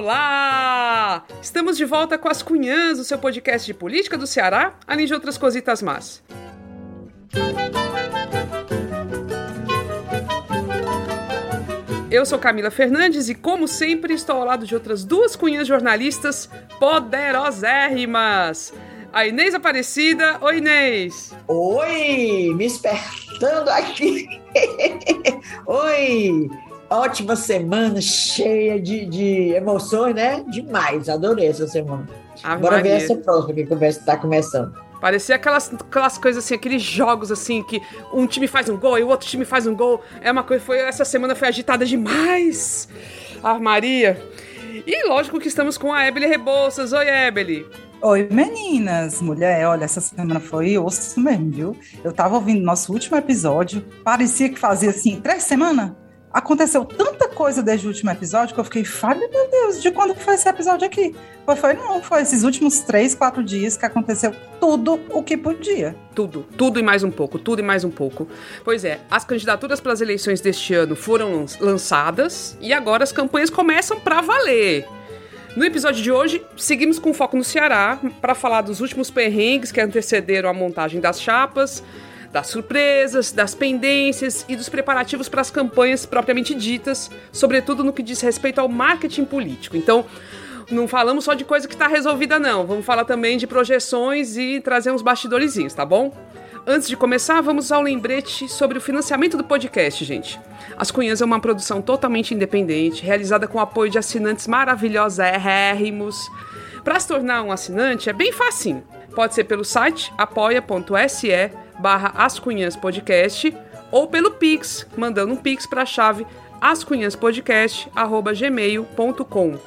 Olá! Estamos de volta com as Cunhãs, o seu podcast de política do Ceará, além de outras cositas más. Eu sou Camila Fernandes e, como sempre, estou ao lado de outras duas cunhãs jornalistas poderosérrimas. A Inês Aparecida. Oi, Inês. Oi, me espertando aqui. Oi, ótima semana, cheia de, de emoções, né? Demais, adorei essa semana. Ave Bora Maria. ver essa próxima que conversa está começando. Parecia aquelas, aquelas coisas assim, aqueles jogos assim, que um time faz um gol e o outro time faz um gol. É uma coisa, foi, essa semana foi agitada demais. Ah, Maria. E lógico que estamos com a Ebele Rebouças. Oi, Ebele. Oi, meninas. Mulher, olha, essa semana foi osso mesmo, viu? Eu tava ouvindo nosso último episódio, parecia que fazia assim, três semanas aconteceu tanta coisa desde o último episódio que eu fiquei, Fábio, meu Deus, de quando foi esse episódio aqui? Foi, foi não, foi esses últimos três, quatro dias que aconteceu tudo o que podia. Tudo, tudo e mais um pouco, tudo e mais um pouco. Pois é, as candidaturas para as eleições deste ano foram lançadas e agora as campanhas começam para valer. No episódio de hoje, seguimos com foco no Ceará para falar dos últimos perrengues que antecederam a montagem das chapas, das surpresas, das pendências e dos preparativos para as campanhas propriamente ditas, sobretudo no que diz respeito ao marketing político. Então, não falamos só de coisa que está resolvida, não. Vamos falar também de projeções e trazer uns bastidorzinhos, tá bom? Antes de começar, vamos ao lembrete sobre o financiamento do podcast, gente. As Cunhas é uma produção totalmente independente, realizada com o apoio de assinantes maravilhosos, érrimos. Para se tornar um assinante é bem facinho. Pode ser pelo site apoia.se barra Ascunhãs Podcast ou pelo Pix, mandando um Pix para a chave ascunhaspodcast.gmail.com.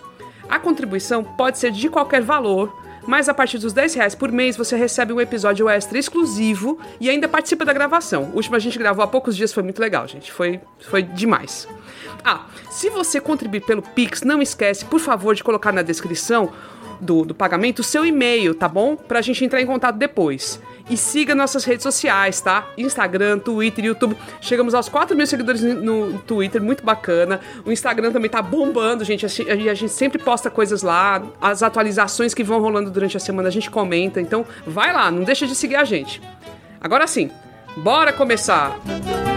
A contribuição pode ser de qualquer valor, mas a partir dos 10 reais por mês você recebe um episódio extra exclusivo e ainda participa da gravação. O último a gente gravou há poucos dias, foi muito legal, gente. Foi, foi demais. Ah, se você contribuir pelo Pix, não esquece, por favor, de colocar na descrição do, do pagamento o seu e-mail, tá bom? Pra gente entrar em contato depois. E siga nossas redes sociais, tá? Instagram, Twitter, YouTube. Chegamos aos 4 mil seguidores no Twitter, muito bacana. O Instagram também tá bombando, gente. A gente sempre posta coisas lá. As atualizações que vão rolando durante a semana a gente comenta. Então, vai lá, não deixa de seguir a gente. Agora sim, bora começar! Música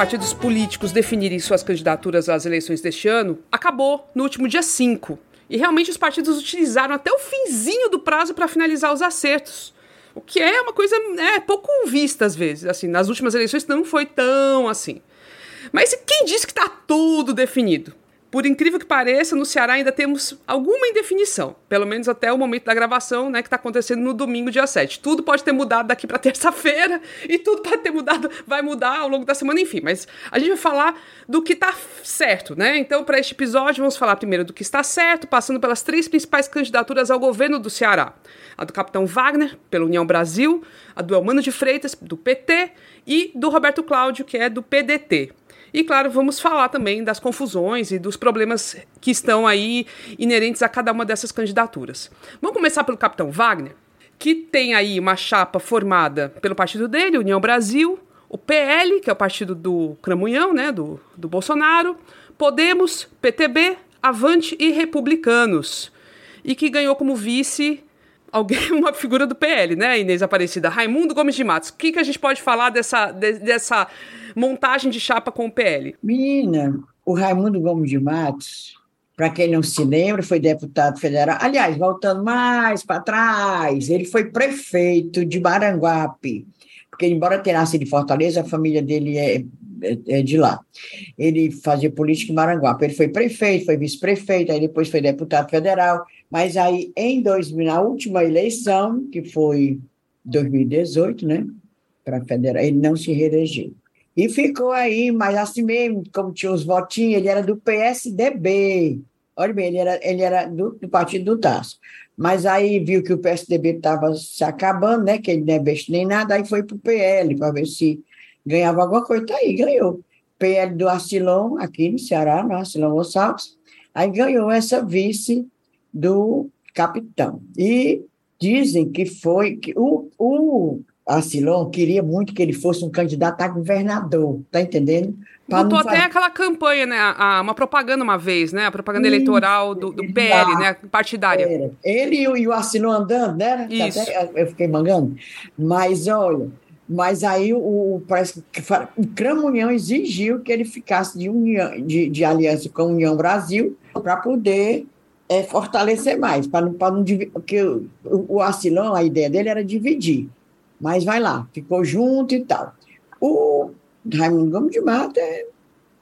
partidos políticos definirem suas candidaturas às eleições deste ano acabou no último dia 5. E realmente os partidos utilizaram até o finzinho do prazo para finalizar os acertos. O que é uma coisa né, pouco vista às vezes. Assim, nas últimas eleições não foi tão assim. Mas quem disse que está tudo definido? Por incrível que pareça, no Ceará ainda temos alguma indefinição, pelo menos até o momento da gravação, né, que está acontecendo no domingo, dia 7. Tudo pode ter mudado daqui para terça-feira e tudo pode ter mudado, vai mudar ao longo da semana, enfim. Mas a gente vai falar do que está certo, né? Então, para este episódio, vamos falar primeiro do que está certo, passando pelas três principais candidaturas ao governo do Ceará: a do capitão Wagner, pela União Brasil, a do Elmano de Freitas, do PT, e do Roberto Cláudio, que é do PDT. E claro, vamos falar também das confusões e dos problemas que estão aí inerentes a cada uma dessas candidaturas. Vamos começar pelo capitão Wagner, que tem aí uma chapa formada pelo partido dele, União Brasil, o PL, que é o partido do Cramunhão, né, do, do Bolsonaro, Podemos, PTB, Avante e Republicanos. E que ganhou como vice alguém, uma figura do PL, né, Inês Aparecida? Raimundo Gomes de Matos. O que, que a gente pode falar dessa, de, dessa montagem de chapa com o PL? Menina, o Raimundo Gomes de Matos, para quem não se lembra, foi deputado federal. Aliás, voltando mais para trás, ele foi prefeito de Maranguape, porque, embora tenha nascido em Fortaleza, a família dele é, é, é de lá. Ele fazia política em Maranguape. Ele foi prefeito, foi vice-prefeito, aí depois foi deputado federal. Mas aí, em 2000, na última eleição, que foi 2018, né, para federal, ele não se reelegeu. E ficou aí, mas assim mesmo, como tinha os votinhos, ele era do PSDB. Olha bem, ele era, ele era do, do partido do Tasso. Mas aí viu que o PSDB estava se acabando, né? Que ele não é besta nem nada, aí foi para o PL para ver se ganhava alguma coisa. Tá aí, ganhou. PL do Arcilon, aqui no Ceará, no Arcilon Gonçalves, aí ganhou essa vice do capitão. E dizem que foi que o, o Arcilon queria muito que ele fosse um candidato a governador, tá entendendo? Botou até fazer... aquela campanha, né? A, uma propaganda uma vez, né? A propaganda Isso, eleitoral do, do PL, né? Partidária. Era. Ele e o, e o Arcilon andando, né? Isso. Até eu fiquei mangando. Mas, olha, mas aí o, parece que o Cramunhão exigiu que ele ficasse de, união, de, de aliança com a União Brasil para poder é, fortalecer mais, para não, não dividir, porque o, o Arcilão, a ideia dele era dividir, mas vai lá, ficou junto e tal. O Raimundo Gomes de Mata,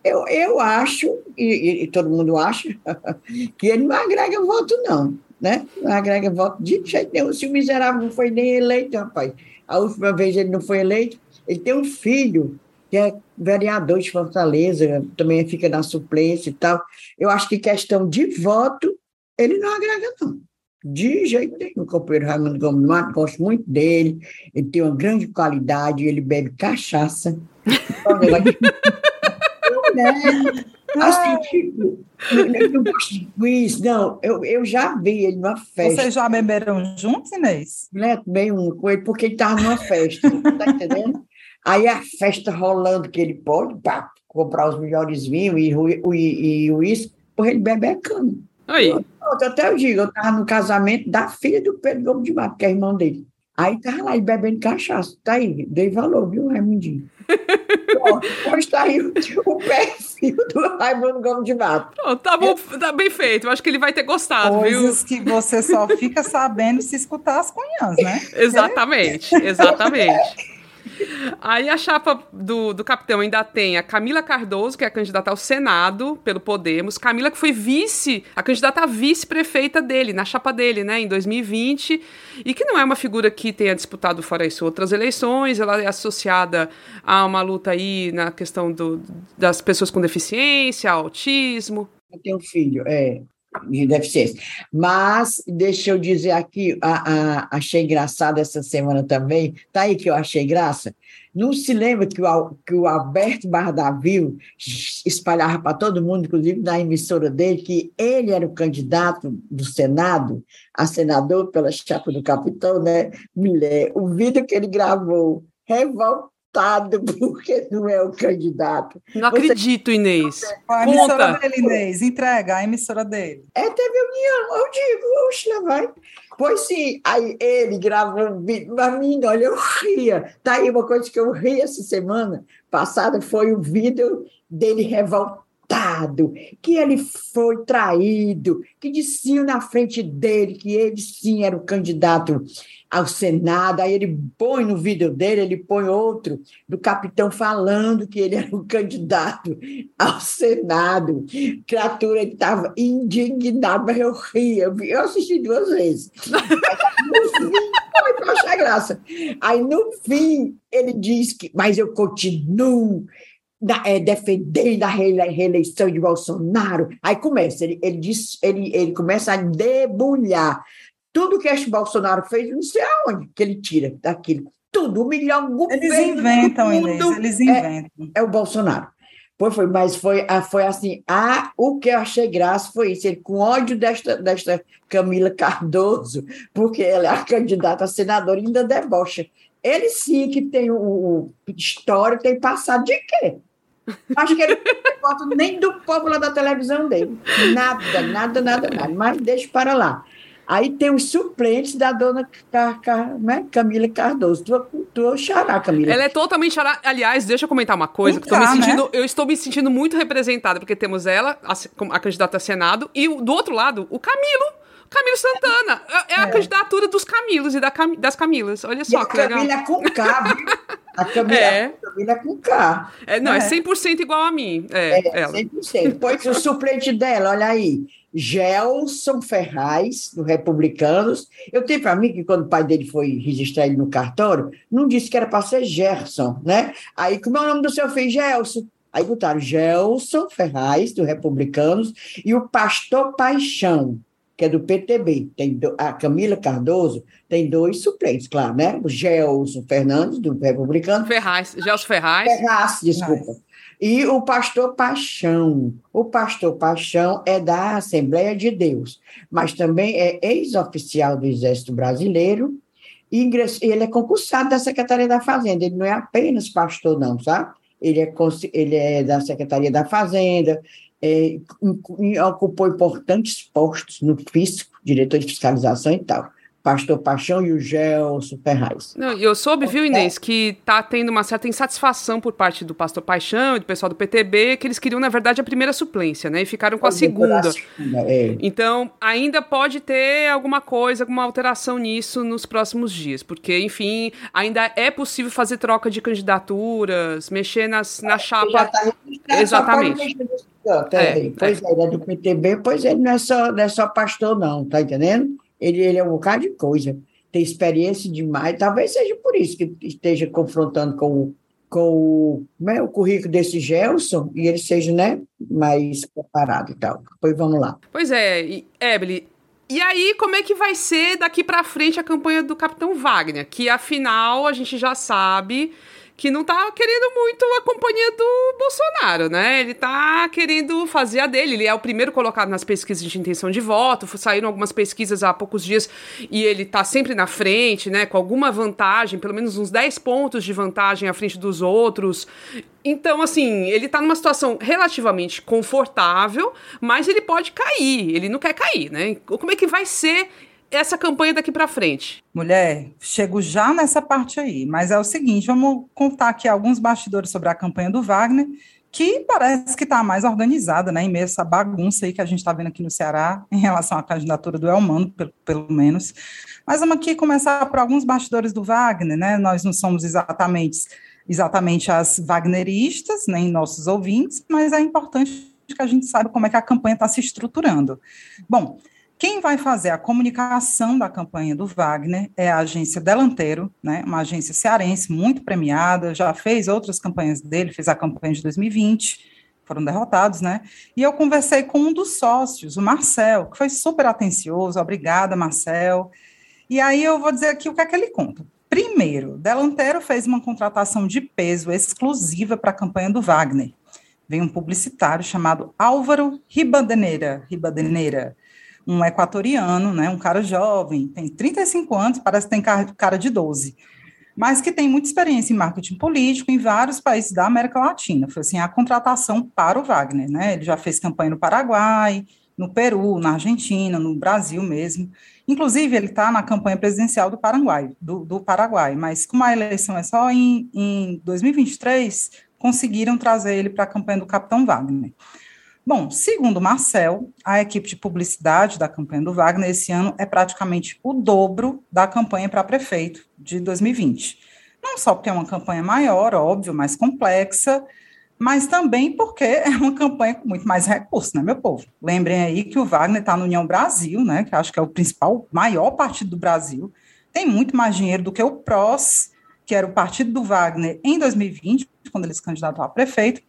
eu, eu acho, e, e, todo mundo acha, que ele não agrega voto, não, né? Não agrega voto de jeito nenhum. Se o miserável não foi nem eleito, rapaz, a última vez ele não foi eleito, ele tem um filho que é vereador de Fortaleza, também fica na suplência e tal. Eu acho que questão de voto, ele não agrega, não. De jeito nenhum, o companheiro Raimundo Gomes Mato, gosto muito dele, ele tem uma grande qualidade, ele bebe cachaça. né? Assim, tipo, eu não gosto de quiz, não. Eu, eu já vi ele numa festa. Vocês já beberam juntos, Inês? Né, bem um com ele, porque ele estava numa festa, tá entendendo? Aí a festa rolando que ele pode, pá, comprar os melhores vinhos e o e, uísque, porra, ele bebe a cana. Aí. Eu, até eu digo, eu estava no casamento da filha do Pedro Gomes de Mato, que é irmão dele. Aí estava lá, ele bebendo cachaça. Tá aí, dei valor, viu, Raimundinho? Hoje está aí o, o perfil do Raimundo Gomes de Mato. Pronto, tá, bom, tá bem feito. Eu acho que ele vai ter gostado, Coisas viu? que você só fica sabendo se escutar as cunhãs, né? exatamente, exatamente. Aí a chapa do, do capitão ainda tem a Camila Cardoso, que é candidata ao Senado pelo Podemos. Camila, que foi vice, a candidata a vice-prefeita dele, na chapa dele, né, em 2020. E que não é uma figura que tenha disputado fora isso outras eleições. Ela é associada a uma luta aí na questão do, das pessoas com deficiência, autismo. Eu tenho filho, é de deficiência. Mas, deixa eu dizer aqui, a, a, achei engraçado essa semana também, tá aí que eu achei graça. Não se lembra que o, que o Alberto Bardavil espalhava para todo mundo, inclusive na emissora dele, que ele era o candidato do Senado, a senador pela chapa do capitão, né? O vídeo que ele gravou, revoltado porque não é o candidato. Não Você... acredito, Inês. A emissora Conta. dele, Inês, entrega a emissora dele. É, teve união, eu digo, oxe, lá vai. Pois sim, aí ele gravou um vídeo, mas menina, olha, eu ria. Tá aí uma coisa que eu ri essa semana passada, foi o vídeo dele revoltado, que ele foi traído, que diziam na frente dele que ele sim era o candidato ao Senado, aí ele põe no vídeo dele, ele põe outro do capitão falando que ele era um candidato ao Senado. Criatura, ele estava mas eu ria, eu assisti duas vezes. foi achar graça. Aí, no fim, ele diz que, mas eu continuo da, é, defendendo a reeleição de Bolsonaro. Aí começa, ele, ele, diz, ele, ele começa a debulhar tudo que este Bolsonaro fez, não sei aonde que ele tira daquilo. Tudo, o melhor governo. Eles inventam, Inês, eles inventam. É, é, o Bolsonaro. Pois foi, mas foi, ah, foi assim, ah, o que eu achei graça foi isso, ele com ódio desta, desta Camila Cardoso, porque ela é a candidata a senadora, ainda debocha. Ele sim que tem o, o história, tem passado de quê? Acho que ele não tem foto nem do povo lá da televisão dele. Nada, nada, nada, nada. Mas deixa para lá. Aí tem os suplentes da dona Car, Car, né? Camila Cardoso. Tu, tu xará, Camila. Ela é totalmente xará. Aliás, deixa eu comentar uma coisa. que eu, me sentindo, né? eu estou me sentindo muito representada, porque temos ela, a, a candidata a Senado, e do outro lado, o Camilo. Camilo Santana. É, é a é. candidatura dos Camilos e da Cam, das Camilas. Olha só e que legal. A Camila é com viu? A Camila é, Camila é com K. É, não, é, é 100% igual a mim. É, é ela. 100%. Pois o suplente dela, olha aí. Gelson Ferraz, do Republicanos. Eu tenho para mim que quando o pai dele foi registrar ele no cartório, não disse que era para ser Gerson, né? Aí, como é o nome do seu filho? Gelson. Aí botaram Gelson Ferraz, do Republicanos, e o pastor Paixão. Que é do PTB. Tem do, a Camila Cardoso tem dois suplentes, claro, né? O Gelson Fernandes, do Republicano. Ferraz, Gelson Ferraz. Ferraz, desculpa. E o pastor Paixão. O pastor Paixão é da Assembleia de Deus, mas também é ex-oficial do Exército Brasileiro e ele é concursado da Secretaria da Fazenda. Ele não é apenas pastor, não, sabe? Ele é, ele é da Secretaria da Fazenda, é, ocupou importantes postos no físico, diretor de fiscalização e tal. Pastor Paixão e o Gelson Ferraz. Não, eu soube, viu, Inês, que está tendo uma certa insatisfação por parte do Pastor Paixão e do pessoal do PTB, que eles queriam, na verdade, a primeira suplência, né? E ficaram com a segunda. Segunda é. Então, ainda pode ter alguma coisa, alguma alteração nisso nos próximos dias, porque, enfim, ainda é possível fazer troca de candidaturas, mexer nas, na é, chapa. Tá Exatamente. É, pois é, ele é do PTB, pois ele não é só, não é só pastor, não, tá entendendo? Ele, ele é um bocado de coisa, tem experiência demais, talvez seja por isso que esteja confrontando com o, com o, né, o currículo desse Gelson e ele seja né, mais preparado e tal. Pois vamos lá. Pois é, Ebele, e aí, como é que vai ser daqui para frente a campanha do Capitão Wagner? Que afinal a gente já sabe que não tá querendo muito a companhia do Bolsonaro, né? Ele tá querendo fazer a dele. Ele é o primeiro colocado nas pesquisas de intenção de voto. Saíram algumas pesquisas há poucos dias e ele tá sempre na frente, né? Com alguma vantagem, pelo menos uns 10 pontos de vantagem à frente dos outros. Então, assim, ele tá numa situação relativamente confortável, mas ele pode cair. Ele não quer cair, né? Como é que vai ser essa campanha daqui para frente? Mulher, chego já nessa parte aí, mas é o seguinte, vamos contar aqui alguns bastidores sobre a campanha do Wagner, que parece que está mais organizada, né, em meio a essa bagunça aí que a gente está vendo aqui no Ceará, em relação à candidatura do Elmano, pelo, pelo menos. Mas vamos aqui começar por alguns bastidores do Wagner, né, nós não somos exatamente, exatamente as wagneristas, nem nossos ouvintes, mas é importante que a gente saiba como é que a campanha está se estruturando. Bom, quem vai fazer a comunicação da campanha do Wagner é a agência Delanteiro, né, uma agência cearense muito premiada, já fez outras campanhas dele, fez a campanha de 2020, foram derrotados, né? E eu conversei com um dos sócios, o Marcel, que foi super atencioso, obrigada, Marcel. E aí eu vou dizer aqui o que é que ele conta. Primeiro, Delanteiro fez uma contratação de peso exclusiva para a campanha do Wagner. Vem um publicitário chamado Álvaro Ribadeneira, Ribadeneira um equatoriano, né, um cara jovem, tem 35 anos, parece que tem cara de 12, mas que tem muita experiência em marketing político em vários países da América Latina. Foi assim a contratação para o Wagner, né? Ele já fez campanha no Paraguai, no Peru, na Argentina, no Brasil mesmo. Inclusive, ele está na campanha presidencial do Paraguai, do, do, Paraguai, mas como a eleição é só em, em 2023, conseguiram trazer ele para a campanha do Capitão Wagner. Bom, segundo Marcel, a equipe de publicidade da campanha do Wagner esse ano é praticamente o dobro da campanha para prefeito de 2020. Não só porque é uma campanha maior, óbvio, mais complexa, mas também porque é uma campanha com muito mais recursos, né, meu povo? Lembrem aí que o Wagner está no União Brasil, né, que acho que é o principal, maior partido do Brasil, tem muito mais dinheiro do que o PROS, que era o partido do Wagner em 2020, quando ele se candidatou a prefeito,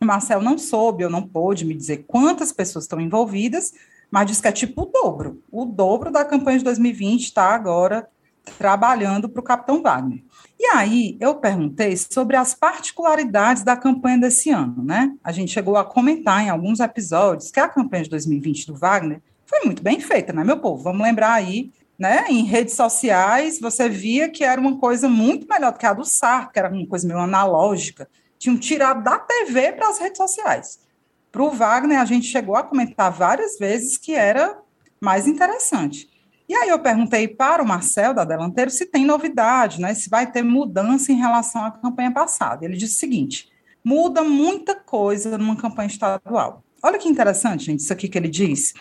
o Marcel não soube ou não pôde me dizer quantas pessoas estão envolvidas, mas diz que é tipo o dobro. O dobro da campanha de 2020 está agora trabalhando para o Capitão Wagner. E aí eu perguntei sobre as particularidades da campanha desse ano, né? A gente chegou a comentar em alguns episódios que a campanha de 2020 do Wagner foi muito bem feita, né, meu povo? Vamos lembrar aí, né? Em redes sociais você via que era uma coisa muito melhor do que a do Sarto, que era uma coisa meio analógica tinham tirado da TV para as redes sociais. Para o Wagner, a gente chegou a comentar várias vezes que era mais interessante. E aí eu perguntei para o Marcel, da Delanteiro, se tem novidade, né? se vai ter mudança em relação à campanha passada. Ele disse o seguinte: muda muita coisa numa campanha estadual. Olha que interessante, gente, isso aqui que ele diz.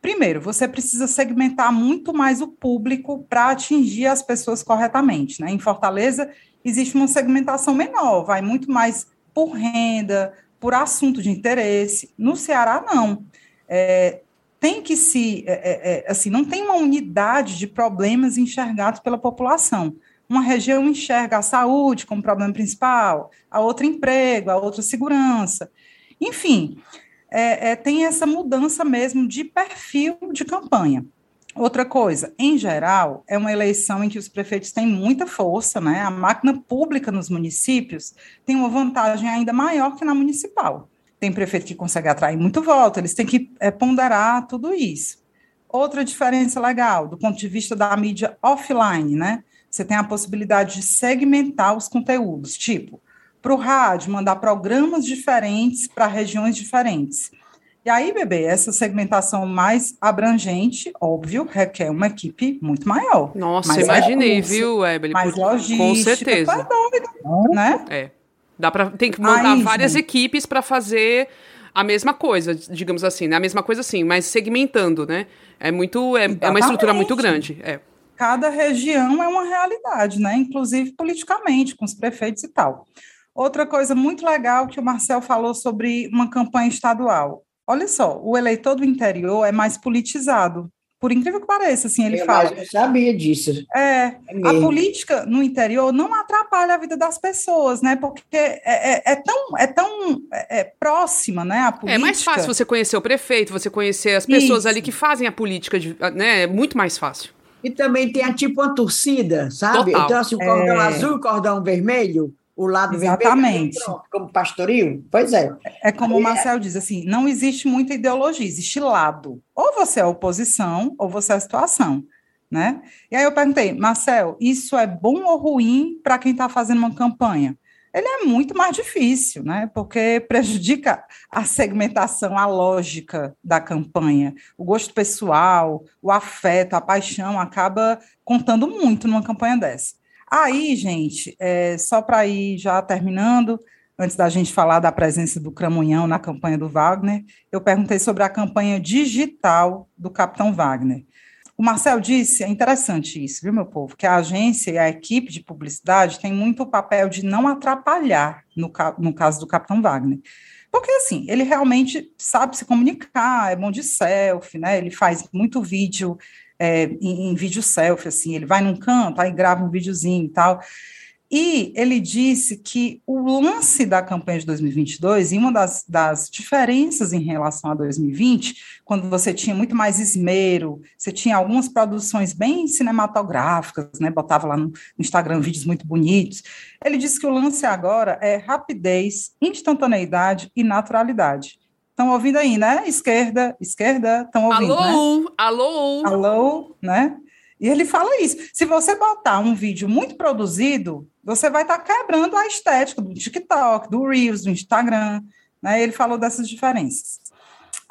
Primeiro, você precisa segmentar muito mais o público para atingir as pessoas corretamente. Né? Em Fortaleza, existe uma segmentação menor, vai muito mais por renda, por assunto de interesse. No Ceará, não. É, tem que se, é, é, é, assim, não tem uma unidade de problemas enxergados pela população. Uma região enxerga a saúde como problema principal, a outra emprego, a outra segurança. Enfim, é, é, tem essa mudança mesmo de perfil de campanha. Outra coisa, em geral, é uma eleição em que os prefeitos têm muita força, né? A máquina pública nos municípios tem uma vantagem ainda maior que na municipal. Tem prefeito que consegue atrair muito voto, eles têm que é, ponderar tudo isso. Outra diferença legal, do ponto de vista da mídia offline, né? Você tem a possibilidade de segmentar os conteúdos, tipo, para o rádio, mandar programas diferentes para regiões diferentes. E aí, bebê, essa segmentação mais abrangente, óbvio, requer uma equipe muito maior. Nossa, imaginei, é viu, Evelyn? Mais logística. Com certeza. É doido, né? É. Dá pra, tem que montar aí, várias gente. equipes para fazer a mesma coisa, digamos assim, né? A mesma coisa assim, mas segmentando, né? É muito, é, é uma estrutura muito grande. É. Cada região é uma realidade, né? Inclusive politicamente, com os prefeitos e tal. Outra coisa muito legal que o Marcel falou sobre uma campanha estadual. Olha só, o eleitor do interior é mais politizado. Por incrível que pareça, assim, ele eu fala. Eu sabia disso. É, é a política no interior não atrapalha a vida das pessoas, né? Porque é, é, é tão, é tão é, é próxima, né? A política. É mais fácil você conhecer o prefeito, você conhecer as pessoas Isso. ali que fazem a política, de, né? É muito mais fácil. E também tem a tipo uma torcida, sabe? Total. Então, assim, o cordão é... azul e o cordão vermelho, o lado Exatamente. vermelho, como pastoril? Pois é. É como Aí o Marcel é. diz, assim, não existe muita ideologia, existe lado. Ou você é oposição, ou você é situação, né? E aí eu perguntei, Marcel, isso é bom ou ruim para quem está fazendo uma campanha? Ele é muito mais difícil, né? Porque prejudica a segmentação, a lógica da campanha, o gosto pessoal, o afeto, a paixão acaba contando muito numa campanha dessa. Aí, gente, é, só para ir já terminando, antes da gente falar da presença do Cramunhão na campanha do Wagner, eu perguntei sobre a campanha digital do Capitão Wagner. O Marcel disse, é interessante isso, viu, meu povo, que a agência e a equipe de publicidade tem muito o papel de não atrapalhar, no, no caso do Capitão Wagner. Porque, assim, ele realmente sabe se comunicar, é bom de selfie, né? Ele faz muito vídeo é, em, em, vídeo selfie, assim, ele vai num canto, aí grava um videozinho e tal. E ele disse que o lance da campanha de 2022, e uma das, das diferenças em relação a 2020, quando você tinha muito mais esmero, você tinha algumas produções bem cinematográficas, né, botava lá no Instagram vídeos muito bonitos, ele disse que o lance agora é rapidez, instantaneidade e naturalidade. Estão ouvindo aí, né? Esquerda, esquerda, estão ouvindo, alô, né? Alô, alô, né? E ele fala isso. Se você botar um vídeo muito produzido, você vai estar tá quebrando a estética do TikTok, do Reels, do Instagram, né? Ele falou dessas diferenças.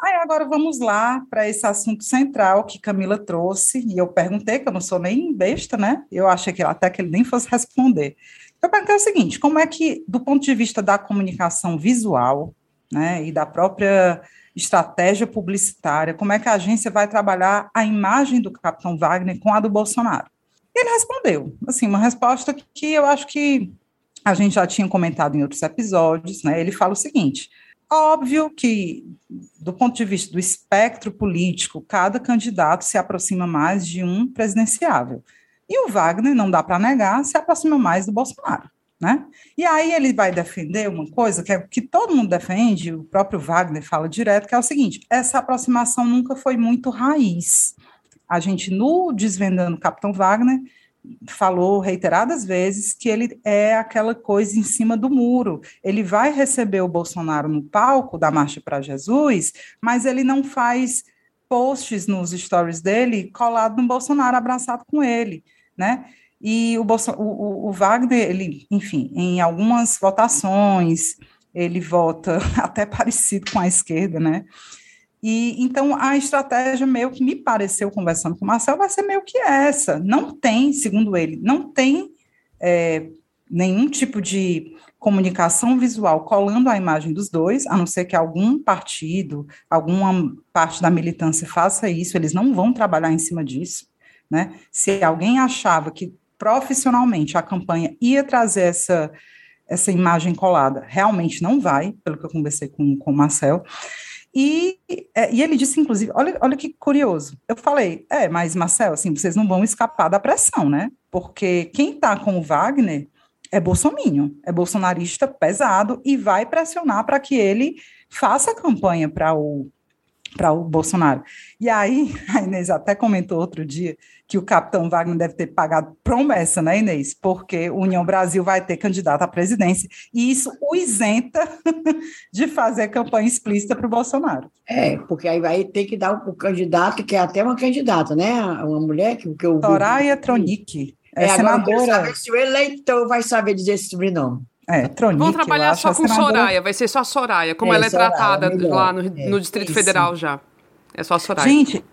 Aí agora vamos lá para esse assunto central que Camila trouxe, e eu perguntei, que eu não sou nem besta, né? Eu achei que até que ele nem fosse responder. Eu perguntei o seguinte: como é que, do ponto de vista da comunicação visual, né, e da própria estratégia publicitária, como é que a agência vai trabalhar a imagem do Capitão Wagner com a do Bolsonaro. E ele respondeu, assim, uma resposta que eu acho que a gente já tinha comentado em outros episódios, né? Ele fala o seguinte: óbvio que, do ponto de vista do espectro político, cada candidato se aproxima mais de um presidenciável. E o Wagner, não dá para negar, se aproxima mais do Bolsonaro. Né? E aí ele vai defender uma coisa que é que todo mundo defende, o próprio Wagner fala direto, que é o seguinte: essa aproximação nunca foi muito raiz. A gente, no Desvendando Capitão Wagner, falou reiteradas vezes que ele é aquela coisa em cima do muro. Ele vai receber o Bolsonaro no palco da Marcha para Jesus, mas ele não faz posts nos stories dele colado no Bolsonaro, abraçado com ele, né? E o, Bolson, o, o, Wagner, ele, enfim, em algumas votações, ele vota até parecido com a esquerda, né? E então a estratégia meio que me pareceu conversando com o Marcel vai ser meio que essa. Não tem, segundo ele, não tem é, nenhum tipo de comunicação visual colando a imagem dos dois, a não ser que algum partido, alguma parte da militância faça isso, eles não vão trabalhar em cima disso. Né? Se alguém achava que profissionalmente a campanha ia trazer essa, essa imagem colada. Realmente não vai, pelo que eu conversei com, com o Marcel. E, é, e ele disse, inclusive, olha, olha que curioso. Eu falei, é, mas Marcel, assim, vocês não vão escapar da pressão, né? Porque quem está com o Wagner é bolsominho, é bolsonarista pesado e vai pressionar para que ele faça campanha para o para o Bolsonaro. E aí, a Inês até comentou outro dia que o capitão Wagner deve ter pagado promessa, né, Inês? Porque o União Brasil vai ter candidato à presidência, e isso o isenta de fazer campanha explícita para o Bolsonaro. É, porque aí vai ter que dar o, candidato, que é até uma candidata, né? Uma mulher que, que eu. Soraya Tronic. É, é senadora. Saber se o eleitor vai saber dizer esse sobrenome. É, Tronic, Vão trabalhar só com. Soraya, vai ser só Soraya, como é, ela é Soraya, tratada melhor. lá no, é, no Distrito isso. Federal já. É só Soraya. Gente,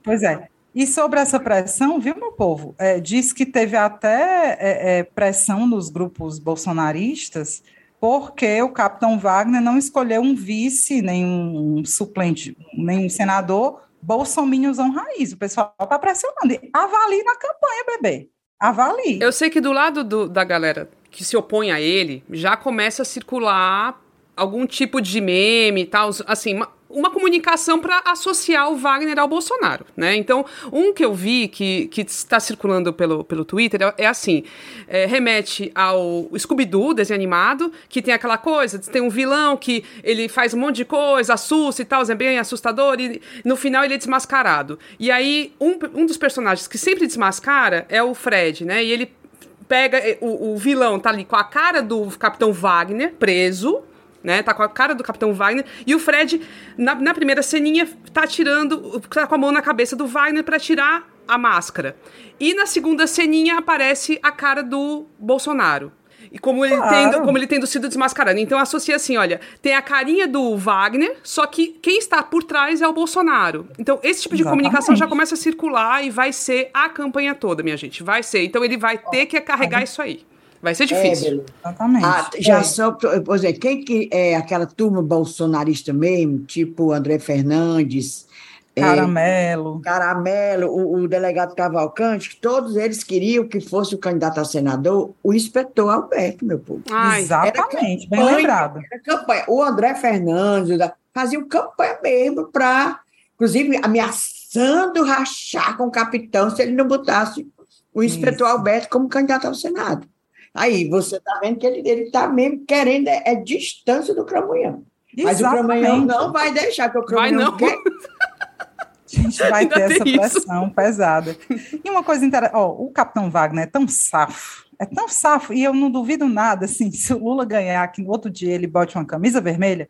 pois é. E sobre essa pressão, viu, meu povo? É, diz que teve até é, é, pressão nos grupos bolsonaristas, porque o capitão Wagner não escolheu um vice, nem um suplente, nem um senador bolsominiozão raiz. O pessoal está pressionando. Avalie na campanha, bebê. Avalie. Eu sei que do lado do, da galera que se opõe a ele, já começa a circular algum tipo de meme e tal, assim, uma comunicação para associar o Wagner ao Bolsonaro, né? Então, um que eu vi que, que está circulando pelo, pelo Twitter é, é assim, é, remete ao Scooby-Doo, desenho animado, que tem aquela coisa, tem um vilão que ele faz um monte de coisa, assusta e tal, é bem assustador, e no final ele é desmascarado. E aí, um, um dos personagens que sempre desmascara é o Fred, né? E ele pega, o, o vilão tá ali com a cara do Capitão Wagner, preso, né? Tá com a cara do Capitão Wagner. E o Fred, na, na primeira ceninha, tá tirando. tá com a mão na cabeça do Wagner para tirar a máscara. E na segunda ceninha aparece a cara do Bolsonaro. E como ele, claro. tendo, como ele tendo sido desmascarado. Então associa assim: olha, tem a carinha do Wagner, só que quem está por trás é o Bolsonaro. Então, esse tipo de Exatamente. comunicação já começa a circular e vai ser a campanha toda, minha gente. Vai ser. Então ele vai ter que carregar isso aí. Vai ser difícil. É, Exatamente. Ah, já é. só, por exemplo, quem que é aquela turma bolsonarista mesmo, tipo André Fernandes, é, Caramelo. É, Caramelo, o, o, delegado Cavalcante, todos eles queriam que fosse o candidato a senador o inspetor Alberto, meu povo. Ai, Exatamente, campanha, bem lembrado. Campanha. O André Fernandes faziam campanha mesmo para, inclusive, ameaçando rachar com o capitão se ele não botasse o inspetor Isso. Alberto como candidato ao Senado. Aí você está vendo que ele está mesmo querendo é, é, distância do Cramunhão. Mas o Cramunhão não vai deixar, que o Cramunhão quer. A gente vai ter essa pressão isso. pesada. E uma coisa interessante, ó, o Capitão Wagner é tão safo, é tão safo, e eu não duvido nada, assim, se o Lula ganhar, que no outro dia ele bote uma camisa vermelha,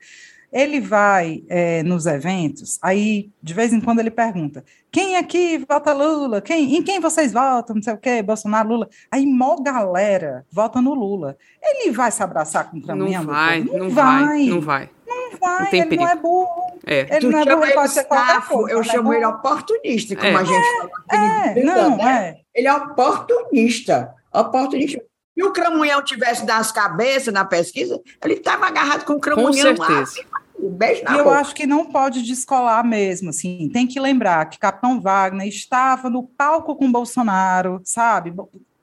ele vai é, nos eventos, aí de vez em quando ele pergunta: quem aqui vota Lula? Quem, em quem vocês votam? Não sei o quê, Bolsonaro, Lula. Aí mó galera vota no Lula. Ele vai se abraçar com o Não vai, não, não vai, vai, não vai. Não vai, não ele perigo. não é burro. É. Ele tu não é burro, ser qualquer coisa. Eu é chamo é ele oportunista, como é. a gente falou. É, não, né? é. Ele é oportunista. Oportunista. Se o Cramunhão tivesse das cabeças na pesquisa, ele estava agarrado com o Cramunhão com certeza. lá um beijo na e boca. eu acho que não pode descolar mesmo, assim, tem que lembrar que Capitão Wagner estava no palco com Bolsonaro, sabe?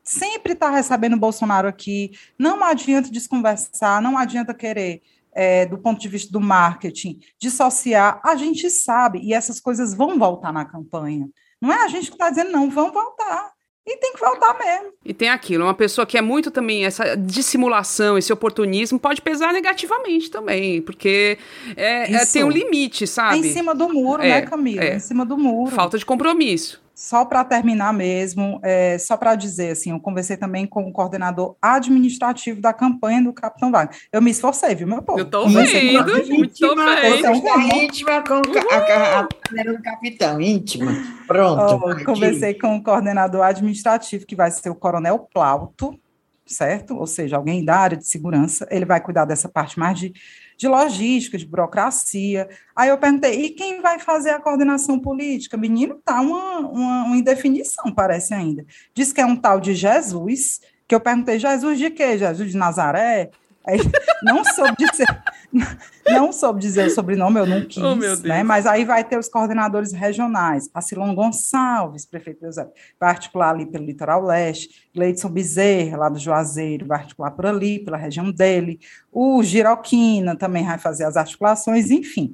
Sempre está recebendo Bolsonaro aqui, não adianta desconversar, não adianta querer é, do ponto de vista do marketing, dissociar, a gente sabe, e essas coisas vão voltar na campanha. Não é a gente que está dizendo, não, vão voltar. E tem que voltar mesmo. E tem aquilo, uma pessoa que é muito também, essa dissimulação, esse oportunismo, pode pesar negativamente também, porque é, é tem um limite, sabe? É em cima do muro, né, é, né, Camila? É. Em cima do muro. Falta de compromisso. Só para terminar mesmo, é, só para dizer, assim, eu conversei também com o coordenador administrativo da campanha do Capitão Wagner. Eu me esforcei, viu, meu povo? Eu tô vendo, muito bem. Você íntima com a, a, do capitão, íntima. Pronto. Oh, conversei com o coordenador administrativo, que vai ser o Coronel Plauto, certo? Ou seja, alguém da área de segurança. Ele vai cuidar dessa parte mais de de logística, de burocracia. Aí eu perguntei, e quem vai fazer a coordenação política? Menino, tá uma, uma, uma indefinição, parece ainda. Diz que é um tal de Jesus, que eu perguntei, Jesus de quê? Jesus de Nazaré? Aí, não soube dizer, não soube dizer o sobrenome, eu não quis, oh, né? Mas aí vai ter os coordenadores regionais, Acilon Gonçalves, prefeito Eusébio, vai articular ali pelo litoral leste, Leidson Bezerra, lá do Juazeiro, vai articular por ali, pela região dele, o Giroquina também vai fazer as articulações, enfim.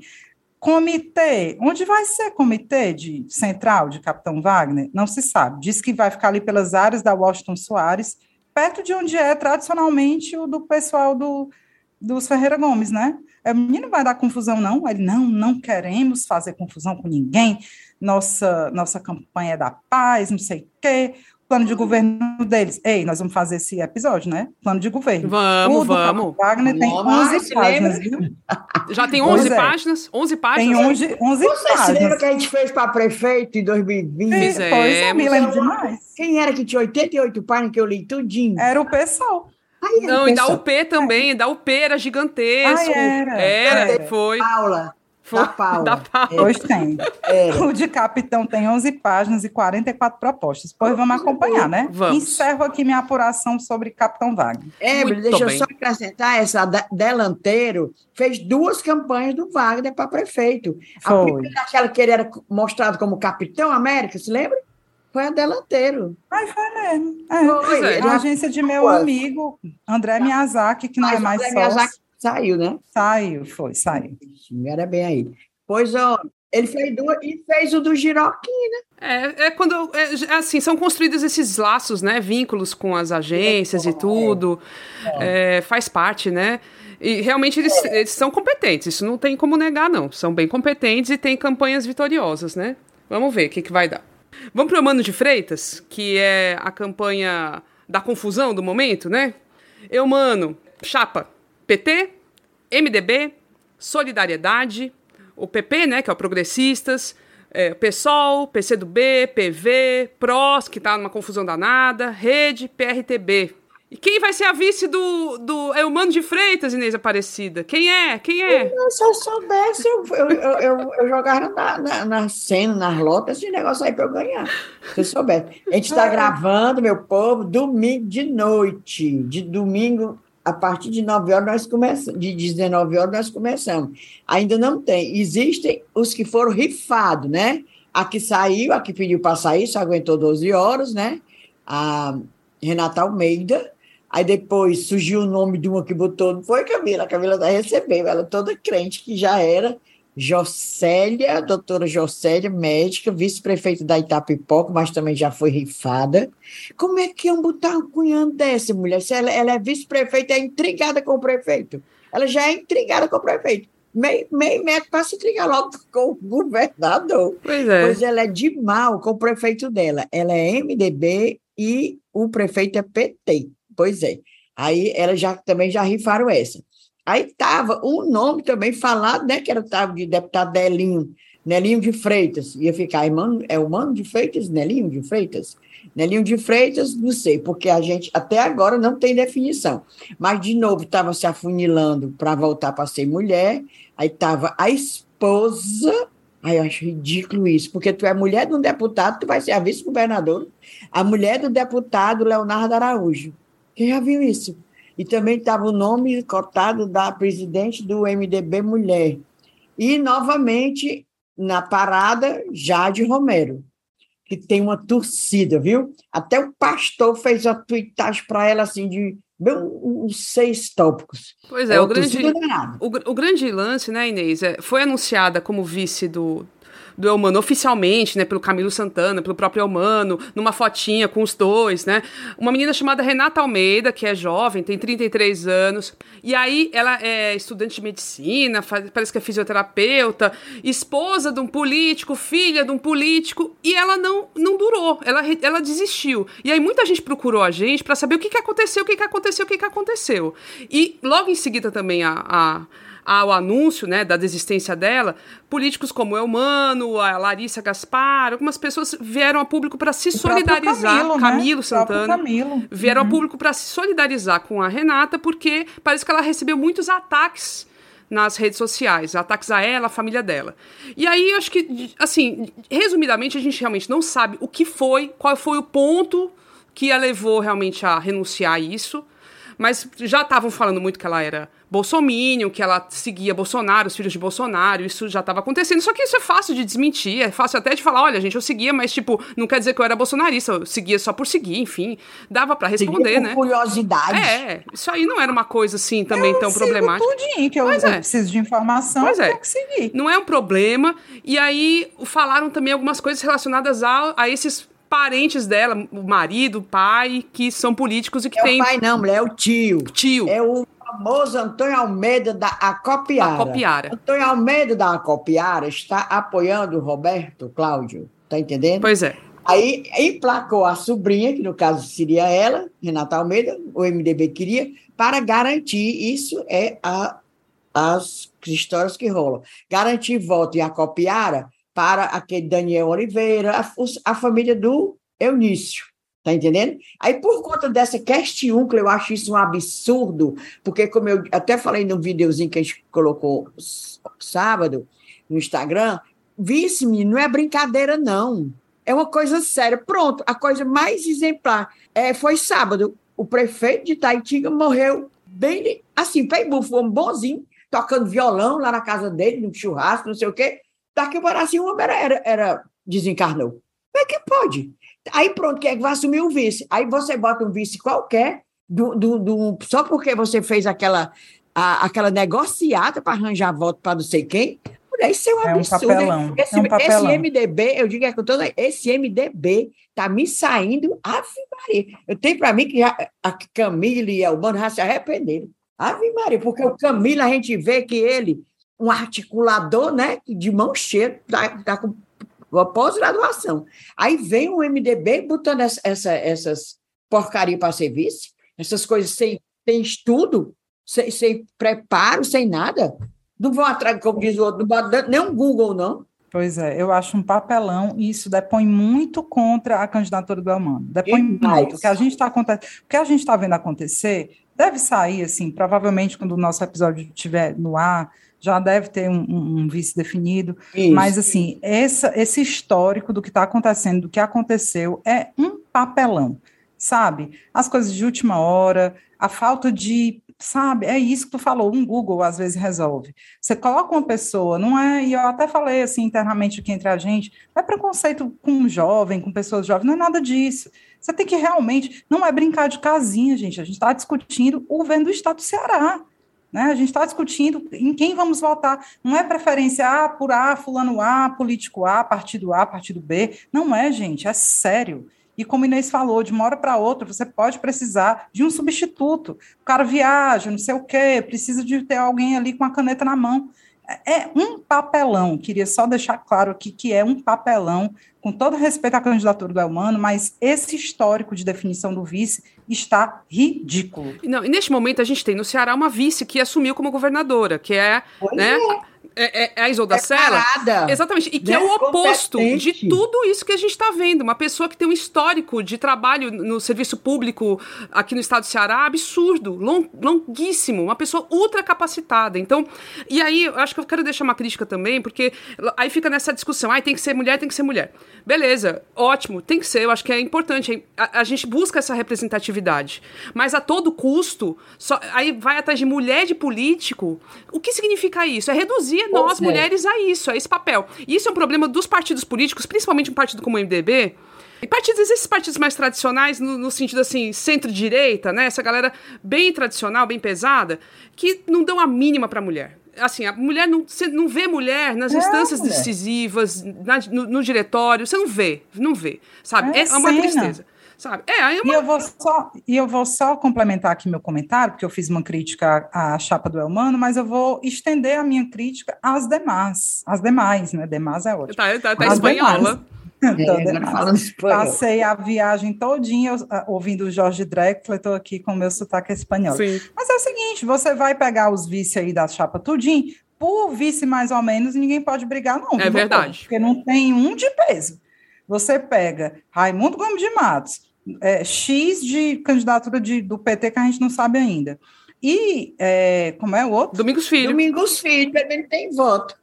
Comitê, onde vai ser comitê de central de Capitão Wagner? Não se sabe. Diz que vai ficar ali pelas áreas da Washington Soares, perto de onde é tradicionalmente o do pessoal do, dos Ferreira Gomes, né? O menino vai dar confusão, não? Ele, não, não queremos fazer confusão com ninguém. Nossa, nossa campanha é da paz, não sei o quê plano de governo deles. Ei, nós vamos fazer esse episódio, né? Plano de governo. Vamos, o vamos. Wagner tem 11 páginas, viu? Já tem 11 páginas? 11 páginas? Tem 11, 11 Você páginas. Você lembra que a gente fez para prefeito em 2020? Pois é, pois é me lembro demais. Quem era que tinha 88 páginas que eu li tudinho? Era o pessoal. Ai, Não, e da UP também, da UP era gigantesco. Ai, era. Era, era. foi. Paula. Da Paula. Da Paula. Pois tem. É. O de Capitão tem 11 páginas e 44 propostas. Pois vamos acompanhar, né? Vamos. Encerro aqui minha apuração sobre Capitão Wagner. É, deixa bem. eu só acrescentar, essa delanteiro fez duas campanhas do Wagner para prefeito. Foi. A primeira, aquela que ele era mostrado como Capitão América, se lembra? Foi a delanteiro. Ai, foi mesmo. É. Foi, é. A agência de meu amigo, André Miyazaki, que não Mas é mais André sócio. Miyazaki Saiu, né? Saiu, foi, saiu. Era bem aí. Pois, ó, ele fez duas e fez o do Giroquim, né? É, é quando. É, é, assim, são construídos esses laços, né? Vínculos com as agências é, e tudo. É. faz parte, né? E realmente eles, é. eles são competentes, isso não tem como negar, não. São bem competentes e têm campanhas vitoriosas, né? Vamos ver o que, que vai dar. Vamos para o Mano de Freitas, que é a campanha da confusão do momento, né? Eu, mano, chapa, PT, MDB, Solidariedade, o PP, né, que é o Progressistas, é, PSOL, PCdoB, PV, PROS, que tá numa confusão danada, Rede, PRTB. E quem vai ser a vice do, do é o Mano de Freitas, Inês Aparecida? Quem é? Quem é? se eu soubesse, eu, eu, eu, eu jogava na, na, na cena, nas lotas, esse negócio aí para eu ganhar. Se eu soubesse. A gente está gravando, meu povo, domingo de noite. De domingo a partir de 9 horas nós começamos, de 19 horas nós começamos. Ainda não tem. Existem os que foram rifados, né? A que saiu, a que pediu para sair, só aguentou 12 horas, né? A Renata Almeida. Aí depois surgiu o nome de uma que botou, não foi Camila? A Camila da recebeu, ela toda crente que já era Jocélia, doutora Jocélia, médica, vice-prefeita da Itapipoca, mas também já foi rifada. Como é que iam botar um cunhando dessa mulher? Se ela, ela é vice-prefeita, é intrigada com o prefeito. Ela já é intrigada com o prefeito. Meio, meio metro para se intrigar logo com o governador. Pois é. Pois ela é de mal com o prefeito dela. Ela é MDB e o prefeito é PT. Pois é. Aí ela já também já rifaram essa. Aí estava um nome também falado, né, que era o de deputado Nelinho, Nelinho de Freitas. Ia ficar, irmão, é o mano de Freitas, Nelinho de Freitas? Nelinho de Freitas, não sei, porque a gente até agora não tem definição. Mas, de novo, estava se afunilando para voltar para ser mulher. Aí estava a esposa. Aí eu acho ridículo isso, porque tu é mulher de um deputado, tu vai ser a vice-governadora, a mulher do deputado Leonardo Araújo. Quem já viu isso? E também estava o nome cotado da presidente do MDB Mulher. E, novamente, na parada, Jade Romero, que tem uma torcida, viu? Até o pastor fez a tweetagem para ela, assim, de uns seis tópicos. Pois é, é o, grande, o, o, grande lance, né, Inês, é, foi anunciada como vice do, do Elmano oficialmente, né, pelo Camilo Santana, pelo próprio Elmano, numa fotinha com os dois, né? Uma menina chamada Renata Almeida, que é jovem, tem 33 anos, e aí ela é estudante de medicina, faz, parece que é fisioterapeuta, esposa de um político, filha de um político, e ela não, não durou, ela, ela desistiu. E aí muita gente procurou a gente para saber o que, que aconteceu, o que, que aconteceu, o que, que aconteceu. E logo em seguida também a, a ao anúncio né, da desistência dela, políticos como o Elmano, a Larissa Gaspar, algumas pessoas vieram a público para se o solidarizar. Camilo, Camilo né? Santana. Camilo. Vieram uhum. a público para se solidarizar com a Renata, porque parece que ela recebeu muitos ataques nas redes sociais, ataques a ela, a família dela. E aí, acho que, assim, resumidamente, a gente realmente não sabe o que foi, qual foi o ponto que a levou realmente a renunciar a isso, mas já estavam falando muito que ela era bolsominion, que ela seguia Bolsonaro, os filhos de Bolsonaro, isso já estava acontecendo. Só que isso é fácil de desmentir, é fácil até de falar, olha, gente, eu seguia, mas tipo, não quer dizer que eu era bolsonarista, eu seguia só por seguir, enfim, dava para responder, seguia né? curiosidade. É, isso aí não era uma coisa assim também eu tão problemática. Tudinho, que eu, pois é. preciso de informação, pois é. que seguir. Não é um problema. E aí falaram também algumas coisas relacionadas a, a esses parentes dela, o marido, o pai, que são políticos e que é tem. O pai, não, mulher, é o tio. Tio. É o famoso Antônio Almeida da Acopiara. Acopiara. Antônio Almeida da Acopiara está apoiando o Roberto Cláudio, tá entendendo? Pois é. Aí emplacou a sobrinha, que no caso seria ela, Renata Almeida, o MDB queria, para garantir, isso é a, as histórias que rolam, garantir voto em Acopiara para aquele Daniel Oliveira, a, a família do Eunício. Tá entendendo? Aí, por conta dessa questão, que eu acho isso um absurdo, porque, como eu até falei no videozinho que a gente colocou sábado no Instagram, vice não é brincadeira, não. É uma coisa séria. Pronto, a coisa mais exemplar é, foi sábado. O prefeito de Taitinga morreu bem assim, foi um bonzinho, tocando violão lá na casa dele, no churrasco, não sei o quê. Daqui para assim, o homem era, era, era desencarnou. Como é que pode? Aí pronto, quem é que vai assumir o vice? Aí você bota um vice qualquer, do, do, do só porque você fez aquela, a, aquela negociata para arranjar voto para não sei quem. Isso é um absurdo. É um esse, é um esse, MDB, eu digo é que eu tô, esse MDB tá me saindo, ave Maria. Eu tenho para mim que já, a Camila e o Mano já se arrependeram. Ave Maria, porque o Camila a gente vê que ele, um articulador, né, de mão cheia, tá, tá com pós-graduação. Aí vem o MDB botando essa, essa, essas porcaria para serviço, essas coisas sem, sem estudo, sem, sem preparo, sem nada. Não vão atrás, como diz o outro, não bota nem um Google, não. Pois é, eu acho um papelão e isso depõe muito contra a candidatura do Elmano. Depõe muito. O que a gente está o que a gente está vendo acontecer deve sair assim, provavelmente quando o nosso episódio estiver no ar, já deve ter um, um, vice definido, Isso. mas assim, essa, esse histórico do que está acontecendo, do que aconteceu, é um papelão, sabe? As coisas de última hora, a falta de, sabe, é isso que tu falou, um Google às vezes resolve. Você coloca uma pessoa, não é, e eu até falei assim internamente aqui entre a gente, não é preconceito com um jovem, com pessoas jovens, não é nada disso. Você tem que realmente, não é brincar de casinha, gente, a gente está discutindo o governo do estado do Ceará. Né? A gente está discutindo em quem vamos votar. Não é preferência A por A, fulano A, político A, partido A, partido B. Não é, gente, é sério. E como Inês falou, de uma hora para outra, você pode precisar de um substituto. O cara viaja, não sei o quê, precisa de ter alguém ali com a caneta na mão. É um papelão, queria só deixar claro aqui que é um papelão, com todo respeito à candidatura do Elmano, mas esse histórico de definição do vice está ridículo. Não, e neste momento a gente tem no Ceará uma vice que assumiu como governadora, que é, pois né, é é, é, é a Isolda é Sela. Exatamente. E que é o oposto de tudo isso que a gente está vendo. Uma pessoa que tem um histórico de trabalho no serviço público aqui no estado do Ceará absurdo, long, longuíssimo. Uma pessoa ultra capacitada. Então, e aí, eu acho que eu quero deixar uma crítica também, porque aí fica nessa discussão. Ah, tem que ser mulher, tem que ser mulher. Beleza, ótimo, tem que ser. Eu acho que é importante. A, a gente busca essa representatividade. Mas a todo custo, só, aí vai atrás de mulher de político. O que significa isso? É reduzir nós, é. mulheres, a isso, a esse papel. E isso é um problema dos partidos políticos, principalmente um partido como o MDB, e partidos, esses partidos mais tradicionais, no, no sentido assim, centro-direita, né? Essa galera bem tradicional, bem pesada, que não dão a mínima para a mulher. Assim, a mulher não, você não vê mulher nas é, instâncias mulher. decisivas, na, no, no, diretório, você não vê, não vê, sabe? É, é uma tristeza sabe? É, aí uma... e, eu vou só, e eu vou só complementar aqui meu comentário, porque eu fiz uma crítica à chapa do Elmano, mas eu vou estender a minha crítica às demais, às demais, né? Demais é ótimo. Tá, tá, tá espanhola. É, Passei a viagem todinha ouvindo o Jorge Drexler, estou aqui com o meu sotaque espanhol. Sim. Mas é o seguinte, você vai pegar os vice aí da chapa tudinho, por vice mais ou menos, ninguém pode brigar não. É verdade. Porque não tem um de peso. Você pega Raimundo Gomes de Matos, é, X de candidatura de, do PT que a gente não sabe ainda. E é, como é o outro? Domingos Filho. Domingos Filho também tem voto.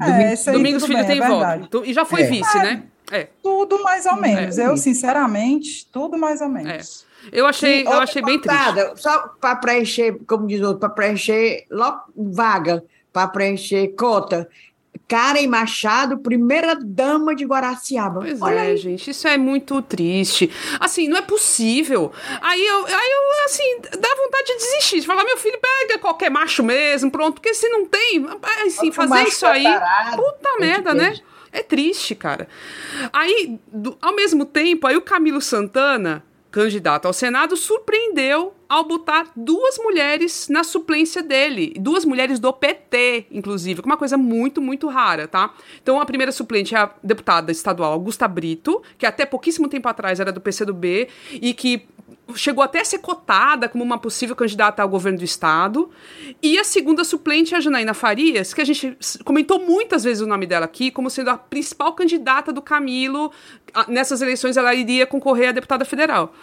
É, Domingos Filho bem, tem é voto. E já foi é. vice, né? É. Tudo mais ou menos. Eu, sinceramente, tudo mais ou menos. Eu achei, eu achei bem triste. Só para preencher, como diz outro, para preencher vaga, para preencher cota. Karen Machado, primeira dama de Guaraciaba. Pois Olha é, aí. gente, isso é muito triste. Assim, não é possível. Aí eu, aí eu assim, dá vontade de desistir, de falar, meu filho, pega qualquer macho mesmo, pronto, porque se não tem, assim, fazer isso aí, puta merda, né? É triste, cara. Aí, do, ao mesmo tempo, aí o Camilo Santana candidato ao Senado, surpreendeu ao botar duas mulheres na suplência dele. Duas mulheres do PT, inclusive, que é uma coisa muito, muito rara, tá? Então, a primeira suplente é a deputada estadual Augusta Brito, que até pouquíssimo tempo atrás era do PCdoB e que chegou até a ser cotada como uma possível candidata ao governo do estado. E a segunda suplente é a Janaína Farias, que a gente comentou muitas vezes o nome dela aqui como sendo a principal candidata do Camilo. Nessas eleições ela iria concorrer a deputada federal.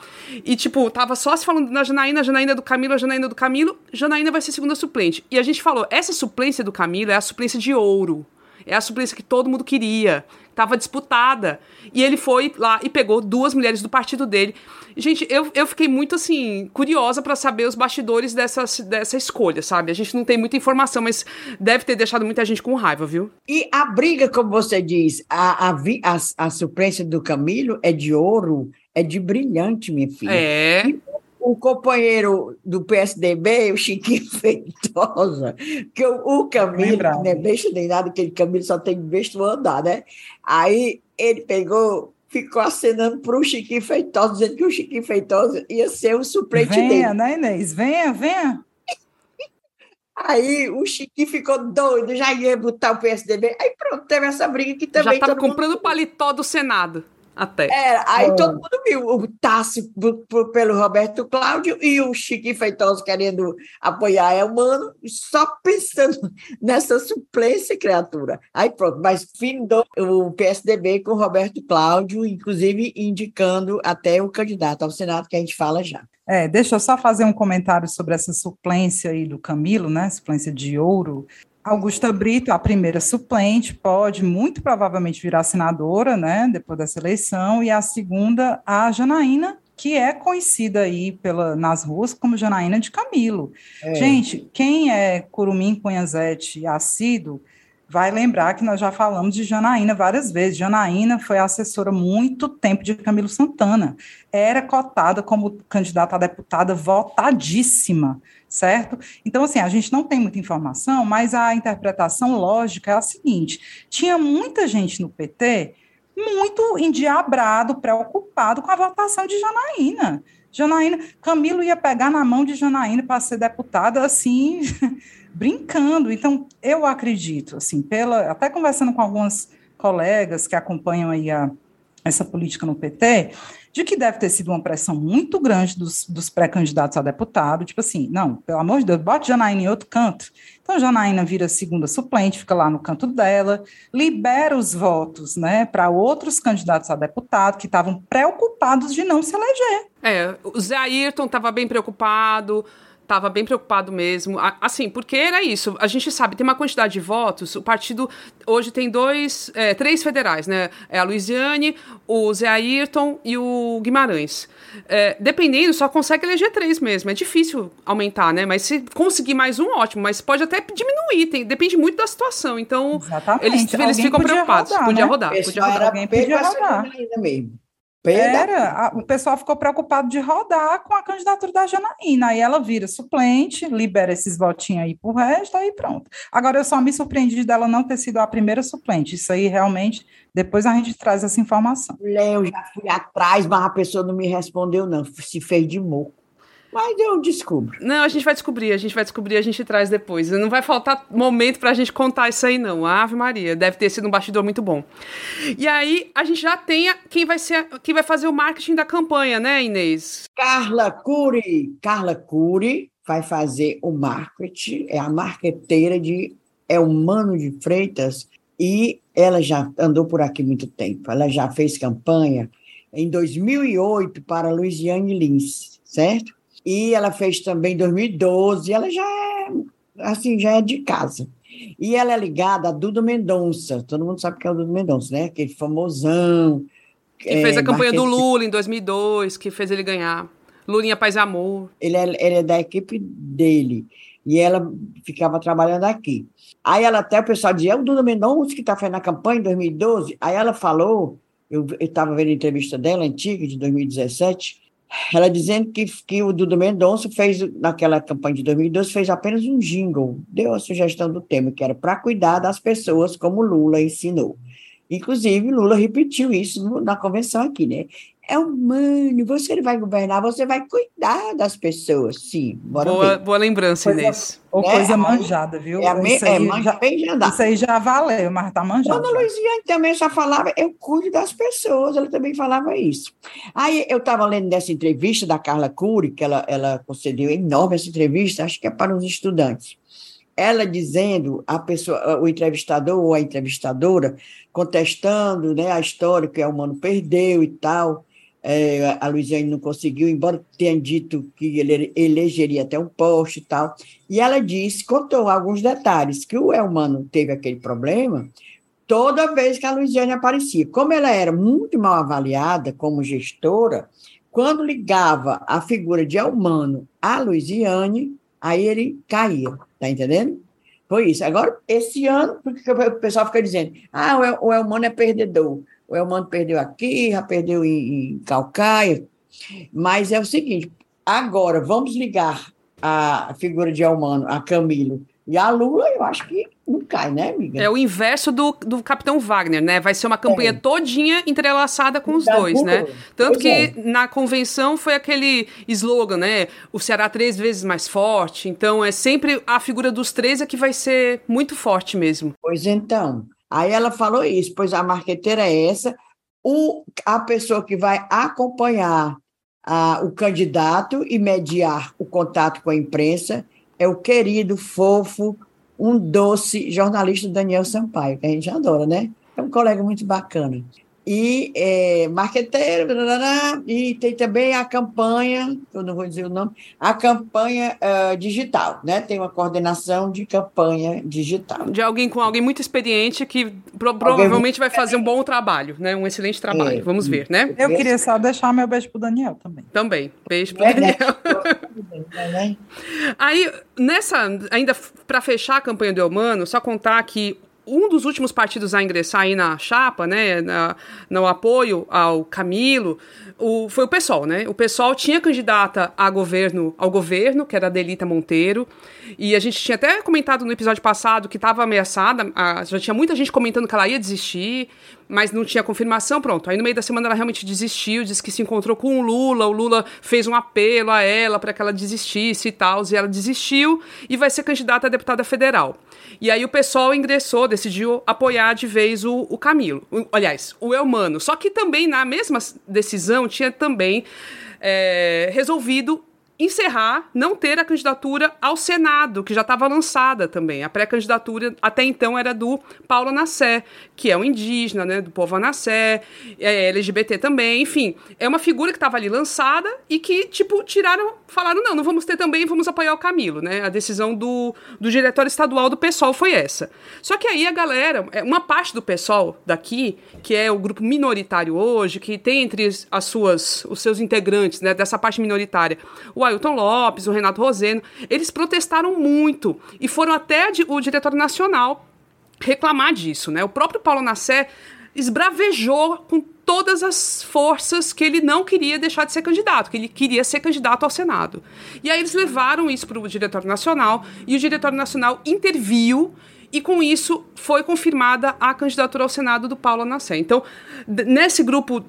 E, tipo, tava só se falando na Janaína, Janaína do Camilo, Janaína do Camilo. Janaína vai ser segunda suplente. E a gente falou, essa suplência do Camilo é a suplência de ouro. É a suplência que todo mundo queria. Tava disputada. E ele foi lá e pegou duas mulheres do partido dele. Gente, eu, eu fiquei muito, assim, curiosa para saber os bastidores dessa, dessa escolha, sabe? A gente não tem muita informação, mas deve ter deixado muita gente com raiva, viu? E a briga, como você diz, a, a, a, a suplência do Camilo é de ouro, é de brilhante, minha filha. É. E o companheiro do PSDB, o Chiquinho Feitosa, que o, o Camilo, não é besta nem nada, aquele Camilo só tem besta andar, né? Aí ele pegou ficou acenando para o Chiquinho Feitosa, dizendo que o Chiquinho Feitosa ia ser o suplente venha, dele. Venha, né, Inês? Venha, venha. Aí o Chiquinho ficou doido, já ia botar o PSDB. Aí pronto, teve essa briga que também. Já estava comprando o paletó do Senado. Até. É, aí todo mundo viu o Tassi pelo Roberto Cláudio e o Chique Feitoso querendo apoiar Elmano, só pensando nessa suplência, criatura. Aí pronto, mas findou o PSDB com o Roberto Cláudio, inclusive indicando até o candidato ao Senado, que a gente fala já. É, deixa eu só fazer um comentário sobre essa suplência aí do Camilo, né? Suplência de ouro. Augusta Brito, a primeira suplente, pode muito provavelmente virar senadora, né, depois dessa eleição, e a segunda, a Janaína, que é conhecida aí pela, nas ruas como Janaína de Camilo. É. Gente, quem é Curumim Cunhazete assíduo, vai lembrar que nós já falamos de Janaína várias vezes. Janaína foi assessora muito tempo de Camilo Santana. Era cotada como candidata a deputada votadíssima, certo? Então, assim, a gente não tem muita informação, mas a interpretação lógica é a seguinte: tinha muita gente no PT muito endiabrado, preocupado com a votação de Janaína. Janaína, Camilo ia pegar na mão de Janaína para ser deputada assim, brincando. Então, eu acredito, assim, pela, até conversando com algumas colegas que acompanham aí a, essa política no PT, de que deve ter sido uma pressão muito grande dos, dos pré-candidatos a deputado, tipo assim, não, pelo amor de Deus, bote Janaína em outro canto. Então, Janaína vira segunda suplente, fica lá no canto dela, libera os votos, né, para outros candidatos a deputado que estavam preocupados de não se eleger. É, o Zé Ayrton estava bem preocupado, Tava bem preocupado mesmo. Assim, porque era isso. A gente sabe, tem uma quantidade de votos. O partido hoje tem dois, é, três federais, né? É a Luiziane, o Zé Ayrton e o Guimarães. É, dependendo, só consegue eleger três mesmo. É difícil aumentar, né? Mas se conseguir mais um, ótimo. Mas pode até diminuir. Tem, depende muito da situação. Então, Exatamente. eles, eles ficam preocupados. Rodar, podia né? rodar. Podia rodar. Alguém podia rodar. Mesmo. Era, a, o pessoal ficou preocupado de rodar com a candidatura da Janaína. Aí ela vira suplente, libera esses votinhos aí pro resto, aí pronto. Agora, eu só me surpreendi dela não ter sido a primeira suplente. Isso aí realmente, depois a gente traz essa informação. Léo, já fui atrás, mas a pessoa não me respondeu, não. Se fez de moco. Mas eu descubro. Não, a gente vai descobrir, a gente vai descobrir, a gente traz depois. Não vai faltar momento pra gente contar isso aí, não. Ave Maria, deve ter sido um bastidor muito bom. E aí, a gente já tem quem vai ser, quem vai fazer o marketing da campanha, né, Inês? Carla Cury. Carla Cury vai fazer o marketing, é a marqueteira de é o Mano de Freitas e ela já andou por aqui muito tempo. Ela já fez campanha em 2008 para Luiziane Lins, certo? E ela fez também em 2012, ela já é, assim, já é de casa. E ela é ligada a Duda Mendonça, todo mundo sabe que é o Duda Mendonça, né? Aquele famosão. Que é, fez a campanha do Lula em 2002, que fez ele ganhar. Lulinha Paz e Amor. Ele é, ele é da equipe dele. E ela ficava trabalhando aqui. Aí ela até, o pessoal dizia, é o Duda Mendonça que está fazendo a campanha em 2012. Aí ela falou, eu estava vendo a entrevista dela, antiga, de 2017, ela dizendo que, que o Dudu Mendonça fez, naquela campanha de 2012, fez apenas um jingle, deu a sugestão do tema, que era para cuidar das pessoas, como Lula ensinou. Inclusive, Lula repetiu isso na convenção aqui, né? É humano, você vai governar, você vai cuidar das pessoas, sim. boa, boa lembrança, Inês. Ou né? coisa manjada, viu? É, isso é, manja bem já Isso aí já valeu, mas tá manjado. Dona Luiziane também só falava, eu cuido das pessoas, ela também falava isso. Aí eu estava lendo dessa entrevista da Carla Cury, que ela, ela concedeu enorme essa entrevista, acho que é para os estudantes ela dizendo, a pessoa, o entrevistador ou a entrevistadora, contestando né, a história que o humano perdeu e tal, é, a Luiziane não conseguiu, embora tenha dito que ele elegeria até um posto e tal. E ela disse, contou alguns detalhes, que o Elmano teve aquele problema toda vez que a Luiziane aparecia. Como ela era muito mal avaliada como gestora, quando ligava a figura de Elmano à Luiziane, aí ele caía, tá entendendo? Foi isso. Agora, esse ano, porque o pessoal fica dizendo, ah, o Elmano é perdedor. O Elmano perdeu aqui, já perdeu em, em Calcaia. Mas é o seguinte: agora vamos ligar a figura de Elmano a Camilo e a Lula, eu acho que não cai, né, amiga? É o inverso do, do Capitão Wagner, né? Vai ser uma campanha é. todinha entrelaçada com os dois, né? Tanto pois que é. na convenção foi aquele slogan, né? O Ceará três vezes mais forte. Então é sempre a figura dos três é que vai ser muito forte mesmo. Pois então. Aí ela falou isso, pois a marqueteira é essa, o, a pessoa que vai acompanhar a, o candidato e mediar o contato com a imprensa é o querido, fofo, um doce jornalista Daniel Sampaio, que a gente adora, né? É um colega muito bacana e é, marqueteiro, e tem também a campanha, eu não vou dizer o nome, a campanha uh, digital, né? Tem uma coordenação de campanha digital. De alguém com alguém muito experiente que pro, provavelmente vai fazer um bom trabalho, né? Um excelente trabalho. É, Vamos ver, né? Eu queria só deixar meu beijo pro Daniel também. Também. Beijo pro é, né? Daniel. Né? Aí, nessa, ainda para fechar a campanha do Eumano, só contar que um dos últimos partidos a ingressar aí na chapa, né, na, no apoio ao Camilo, o, foi o PSOL, né? O PSOL tinha candidata a governo, ao governo, que era a Delita Monteiro, e a gente tinha até comentado no episódio passado que estava ameaçada, a, já tinha muita gente comentando que ela ia desistir, mas não tinha confirmação, pronto. Aí no meio da semana ela realmente desistiu, disse que se encontrou com o Lula, o Lula fez um apelo a ela para que ela desistisse e tal, e ela desistiu e vai ser candidata a deputada federal. E aí o pessoal ingressou, decidiu apoiar de vez o, o Camilo. O, aliás, o Elmano. Só que também na mesma decisão tinha também é, resolvido encerrar, não ter a candidatura ao Senado, que já estava lançada também. A pré-candidatura até então era do Paulo Nassé, que é um indígena, né, do povo Anassé, é LGBT também, enfim. É uma figura que estava ali lançada e que, tipo, tiraram, falaram, não, não vamos ter também, vamos apoiar o Camilo, né? A decisão do, do diretório estadual do PSOL foi essa. Só que aí a galera, é, uma parte do PSOL daqui, que é o grupo minoritário hoje, que tem entre as suas, os seus integrantes, né, dessa parte minoritária, o Ailton Lopes, o Renato Roseno, eles protestaram muito e foram até o Diretório Nacional reclamar disso, né? O próprio Paulo Nassé esbravejou com todas as forças que ele não queria deixar de ser candidato, que ele queria ser candidato ao Senado. E aí eles levaram isso para o Diretório Nacional e o Diretório Nacional interviu e com isso foi confirmada a candidatura ao Senado do Paulo Nassé. Então, nesse grupo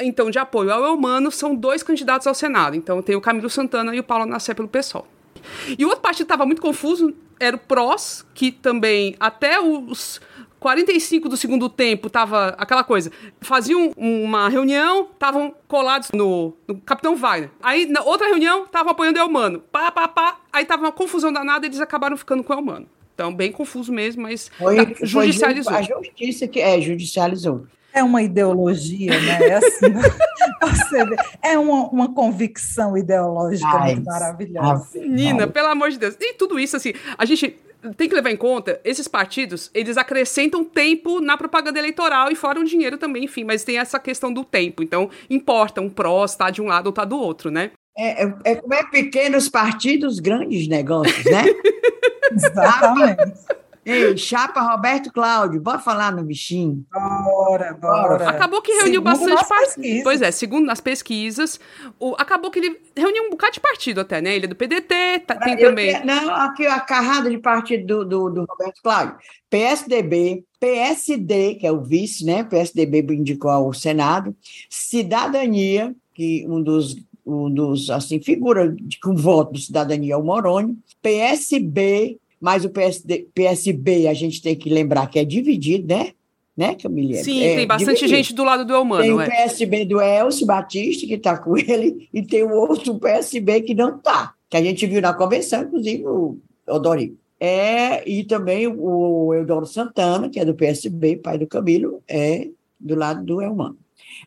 então de apoio ao Eumano, são dois candidatos ao Senado. Então, tem o Camilo Santana e o Paulo Nassé pelo PSOL. E o outro partido estava muito confuso, era o PROS, que também até os 45 do segundo tempo tava aquela coisa. Faziam uma reunião, estavam colados no, no, Capitão Wagner. Aí, na outra reunião, estavam apoiando o Elmano. Pá, pá, pá. Aí tava uma confusão danada e eles acabaram ficando com o Elmano. Então, bem confuso mesmo, mas foi, tá, judicializou. Foi a justiça que é, judicializou. É uma ideologia, né? É, assim, vê, é uma, uma convicção ideológica Ai, maravilhosa. Nina, pelo amor de Deus. E tudo isso, assim, a gente tem que levar em conta, esses partidos, eles acrescentam tempo na propaganda eleitoral e fora o dinheiro também, enfim, mas tem essa questão do tempo. Então, importa um pró estar de um lado ou estar do outro, né? É, é, é como é pequenos partidos, grandes negócios, né? Exatamente. Ei, chapa Roberto Cláudio, bora falar no bichinho? Bora, bora. Acabou que reuniu Segundo bastante partido. Pois é, segundo nas pesquisas, o- acabou que ele reuniu um bocado de partido até, né? Ele é do PDT, tá- tem Eu também. não, aqui a carrada de partido do, do, do Roberto Cláudio. PSDB, PSD, que é o vice, né? PSDB indicou ao Senado, Cidadania, que um dos, um dos assim, figura de, com voto do Cidadania é o Moroni, PSB, mas o PSD, PSB a gente tem que lembrar que é dividido, né? Né, Camila? Sim, É tem bastante dividido. gente do lado do Tem Elmano, o é. PSB do Elcio Batista, que está com ele, e tem o outro PSB que não está, que a gente viu na convenção, inclusive o Odorico. É, e também o Eudoro Santana, que é do PSB, pai do Camilo, é do lado do Elmano.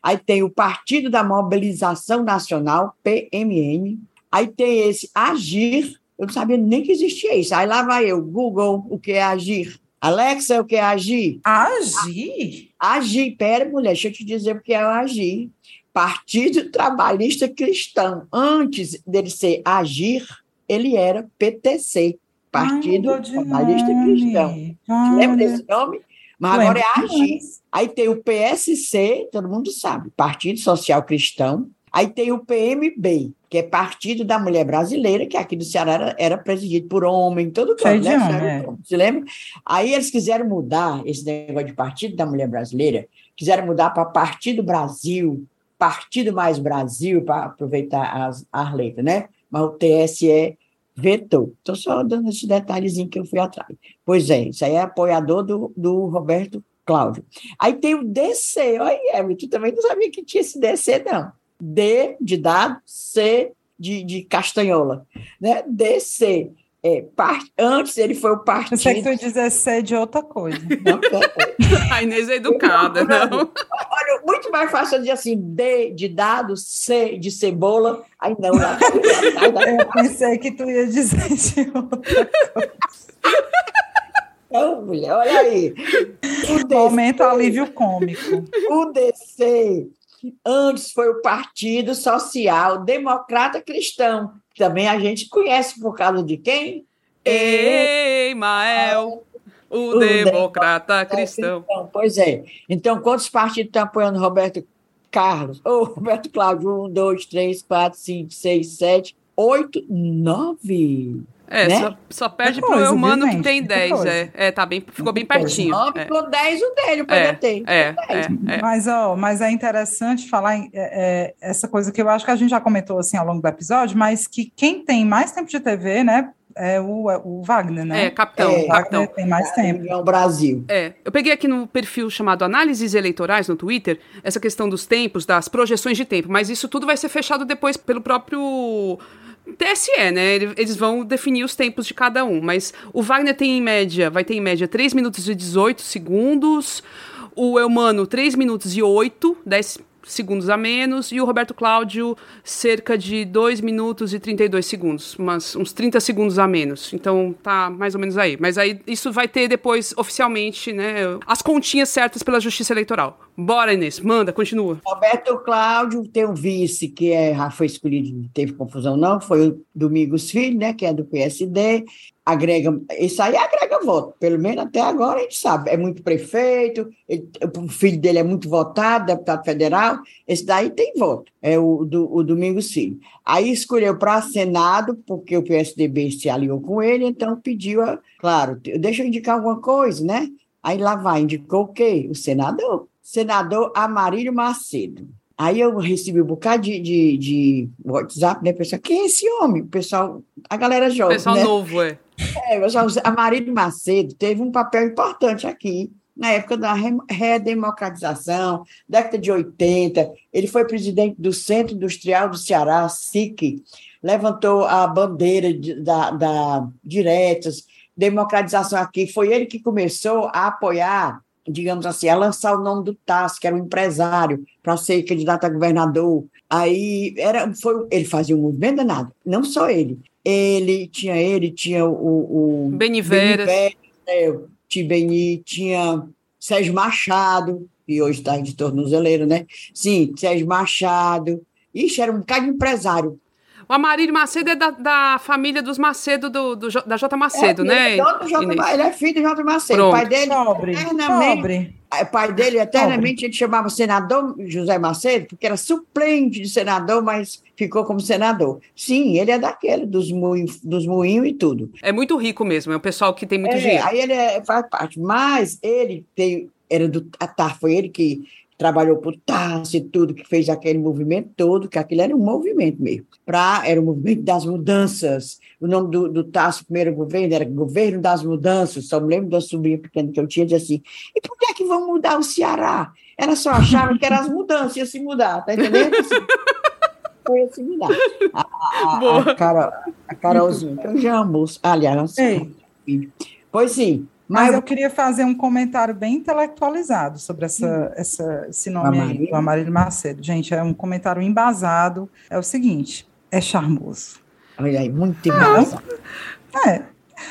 Aí tem o Partido da Mobilização Nacional, PMN. Aí tem esse Agir, eu não sabia nem que existia isso. Aí lá vai eu, Google, o que é Agir? Alexa, o que é Agir? Agir? Agir, pera, mulher, deixa eu te dizer o que é Agir. Partido Trabalhista Cristão. Antes dele ser Agir, ele era PTC, Partido Ai, Trabalhista nome. Cristão. Você lembra desse nome? Mas agora é Agir. Aí tem o PSC, todo mundo sabe, Partido Social Cristão. Aí tem o PMB, que é Partido da Mulher Brasileira, que aqui do Ceará era, era presidido por homem, todo de né? homem, é. Você lembra? Aí eles quiseram mudar esse negócio de Partido da Mulher Brasileira, quiseram mudar para Partido Brasil, Partido Mais Brasil, para aproveitar as, as letras, né? Mas o TSE vetou. Estou só dando esse detalhezinho que eu fui atrás. Pois é, isso aí é apoiador do, do Roberto Cláudio. Aí tem o DC, olha, Evelyn, tu também não sabia que tinha esse DC, não. D de dado, C de, de castanhola, né? DC. É, par- antes ele foi o partido. Pensei que tu ia dizer ser de outra coisa. Não, A Inês é educada, não. Olha, muito mais fácil eu dizer assim, D de dado, C de cebola. Aí não, lá Eu pensei que tu ia dizer de outra Não, mulher, olha aí. O DC, Momento alívio cômico. o DC antes foi o Partido Social Democrata Cristão, também a gente conhece por causa de quem? Ei, Mael, o O democrata cristão. Pois é. Então, quantos partidos estão apoiando Roberto Carlos? Ou Roberto Cláudio? Um, dois, três, quatro, cinco, seis, sete, oito, nove. É, né? só, só perde Que pro coisa, viu, que tem Que 10. coisa. É, é, tá bem, ficou bem pertinho. Nove É, com dez, o dele, o é, PDT. é, é, é. Mas, ó, mas é interessante falar em- é, é, essa coisa que eu acho que a gente já comentou assim ao longo do episódio, mas que quem tem mais tempo de TV, né, é o, é o Wagner, né? É, capitão, É. o capitão. Wagner tem mais tempo. União Brasil. É, eu peguei aqui no perfil chamado Análises Eleitorais no Twitter, essa questão dos tempos, das projeções de tempo, mas isso tudo vai ser fechado depois pelo próprio TSE, né? Ele- Eles vão definir os tempos de cada um, mas o Wagner tem em média, vai ter em média 3 minutos e 18 segundos, o Eumano 3 minutos e 8, 10 segundos a menos, e o Roberto Cláudio cerca de 2 minutos e 32 segundos, umas, uns 30 segundos a menos. Então tá mais ou menos aí. Mas aí isso vai ter depois oficialmente, né, as continhas certas pela Justiça Eleitoral. Bora, Inês, manda, continua. Roberto Cláudio tem um vice que é, já foi escolhido, não teve confusão não, foi o Domingos Filho, né, que é do PSD, agrega, isso aí agrega voto, pelo menos até agora a gente sabe, é muito prefeito, ele- o filho dele é muito votado, deputado federal, esse daí tem voto, é o, do, o Domingos Filho. Aí escolheu para Senado, porque o PSDB se aliou com ele, então pediu, a, claro, deixa eu indicar alguma coisa, né? Aí lá vai, indicou o quê? O senador. Senador Amarílio Macedo. Aí eu recebi um bocado de, de, de WhatsApp, né? Pessoal, quem é esse homem? O pessoal, a galera jovem, Pessoal né? novo, é. É, pessoal, Amarílio Macedo teve um papel importante aqui, na época da re- redemocratização, década de 80. Ele foi presidente do Centro Industrial do Ceará, SIC, levantou a bandeira de- da, da diretas, democratização aqui. Foi ele que começou a apoiar, digamos assim, a lançar o nome do Tasso, que era um empresário, para ser candidato a governador. Aí era, foi, ele fazia um movimento danado, não só ele. Ele tinha ele, tinha o, o Beniveras. Beniveras, né, Tibeni, tinha Sérgio Machado, que hoje está de tornozeleiro, né? Sim, Sérgio Machado. Ixi, era um bocado de empresário. O Amarílio Macedo é da, da família dos Macedo, do, do, da J. Macedo, é, né? Ele é, J, ele é filho do J. Macedo. Pronto. O pai dele, Pobre, eternamente, pobre. o pai dele, eternamente, ele chamava senador José Macedo, porque era suplente de senador, mas ficou como senador. Sim, ele é daquele, dos moinhos, dos moinhos e tudo. É muito rico mesmo, é o pessoal que tem muito É, dinheiro. aí ele é- faz parte, mas ele tem, era do Atar, foi ele que trabalhou por Tarso e tudo, que fez aquele movimento todo, que aquilo era um movimento mesmo. Pra, era o movimento das mudanças. O nome do, do Tarso, primeiro governo, era Governo das Mudanças. Só me lembro da sobrinha pequena que eu tinha, dizia assim, e por que é que vão mudar o Ceará? Ela só achava que eram as mudanças, ia se mudar, tá entendendo? Assim, foi assim mudar. A, a, a, a, Carol, a Carolzinha, que eu já amo, aliás, Ei. Pois sim, Mas mas eu queria fazer um comentário bem intelectualizado sobre essa, essa, esse nome aí, Amarílio. do Amarílio Macedo. Gente, é um comentário embasado. É o seguinte, é charmoso. olha aí, muito Não? massa. É.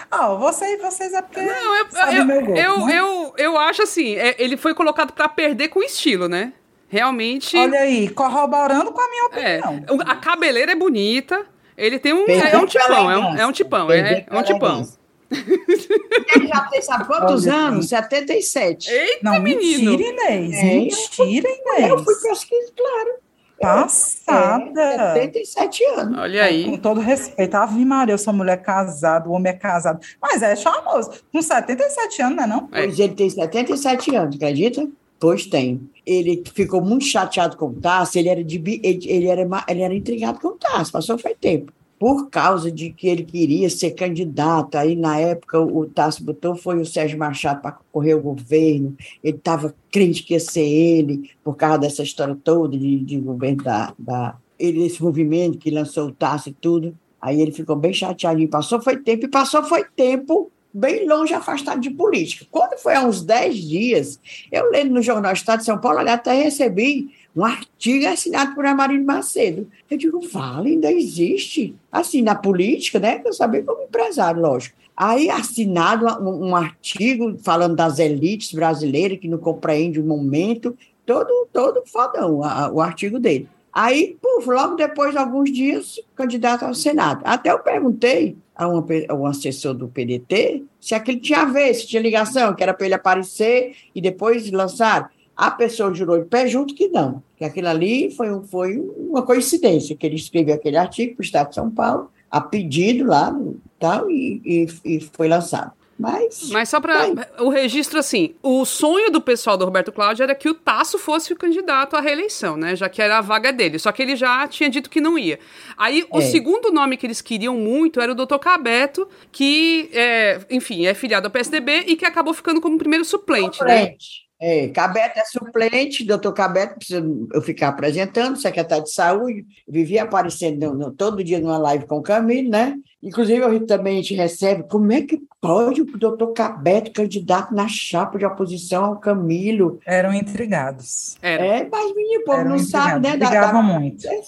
Ah, vocês, vocês é porque Não, eu, sabe eu, meu gosto, eu, né? eu, eu acho assim, é, ele foi colocado pra perder com estilo, né? Realmente. Olha aí, corroborando com a minha é, opinião. o- a cabeleira é bonita. Ele tem um. Perdeu É, um tipão, é um, é um tipão, é, é um tipão. Ele já tem, sabe quantos Olha, anos? 77. Eita, Não, menino! mentira, Inês. É, mentira, Eu Inês. fui pesquisar, claro. Passada. É, 77 anos. Olha aí. Com todo respeito, Ave Maria, eu sou mulher casada, o homem é casado. Mas é charmoso. Com 77 anos, não é não? É. Pois ele tem 77 anos, acredita? Pois tem. Ele ficou muito chateado com o Tarso, ele era, de, ele, ele era, ele era intrigado com o Tarso, passou foi tempo. Por causa de que ele queria ser candidato. Aí, na época, o Tarso botou, foi o Sérgio Machado para concorrer ao governo. Ele estava crente que ia ser ele, por causa dessa história toda de, de governo da, da. Esse movimento que lançou o Tarso e tudo. Aí ele ficou bem chateadinho. Passou foi tempo, e passou foi tempo bem longe, afastado de política. Quando foi há uns 10 dias, eu lendo no Jornal Estado de São Paulo, até recebi um artigo assinado por Amarino Macedo. Eu digo, fala, ainda existe. Assim, na política, né? Eu sabia como empresário, lógico. Aí, assinado um, um artigo falando das elites brasileiras que não compreendem o momento, todo, todo fodão, a- o artigo dele. Aí, puf, logo depois, alguns dias, candidato ao Senado. Até eu perguntei a, uma a um assessor do PDT se aquilo tinha a ver, se tinha ligação, que era para ele aparecer e depois lançar. A pessoa jurou de pé junto que não, que aquilo ali foi, um- foi uma coincidência, que ele escreveu aquele artigo para o Estado de São Paulo, a pedido lá tal, e, e, e foi lançado. Mas, Mas só para o registro, assim, o sonho do pessoal do Roberto Cláudio era que o Tasso fosse o candidato à reeleição, né? Já que era a vaga dele. Só que ele já tinha dito que não ia. Aí, o É. segundo nome que eles queriam muito era o Dr. Cabeto, que, é, enfim, é filiado ao PSDB e que acabou ficando como primeiro suplente, né? É, Cabeto é suplente, doutor Cabeto, precisa eu ficar apresentando, secretário de saúde, vivia aparecendo no- no- todo dia numa live com o Camilo, né? Inclusive, eu também a gente recebe, como é que pode o doutor Cabeto, candidato na chapa de oposição ao Camilo? Eram intrigados. Era. É, mas menino, o povo Eram não sabe, intrigados. né? da- Brigavam da- muito. É. O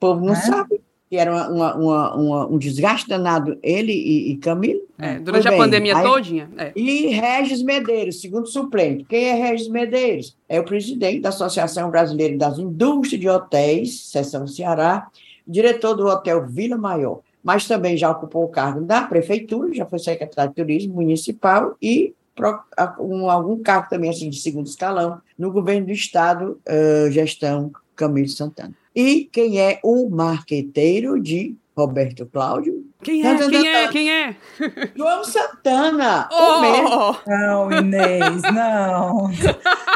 povo não Né? sabe que era uma- uma- uma- um desgaste danado ele e, e Camilo. É, durante a pandemia aí- todinha. É. E Regis Medeiros, segundo suplente. Quem é Regis Medeiros? É o presidente da Associação Brasileira das Indústrias de Hotéis, seção Ceará, diretor do Hotel Vila Maior, mas também já ocupou o cargo da prefeitura, já foi secretário de turismo municipal e um- algum cargo também assim de segundo escalão no governo do estado, eh, gestão Camilo Santana. E quem é o marqueteiro de Roberto Cláudio? Quem é? Quem é? Quem é? João Santana, o mesmo. Oh! Não, Inês, não.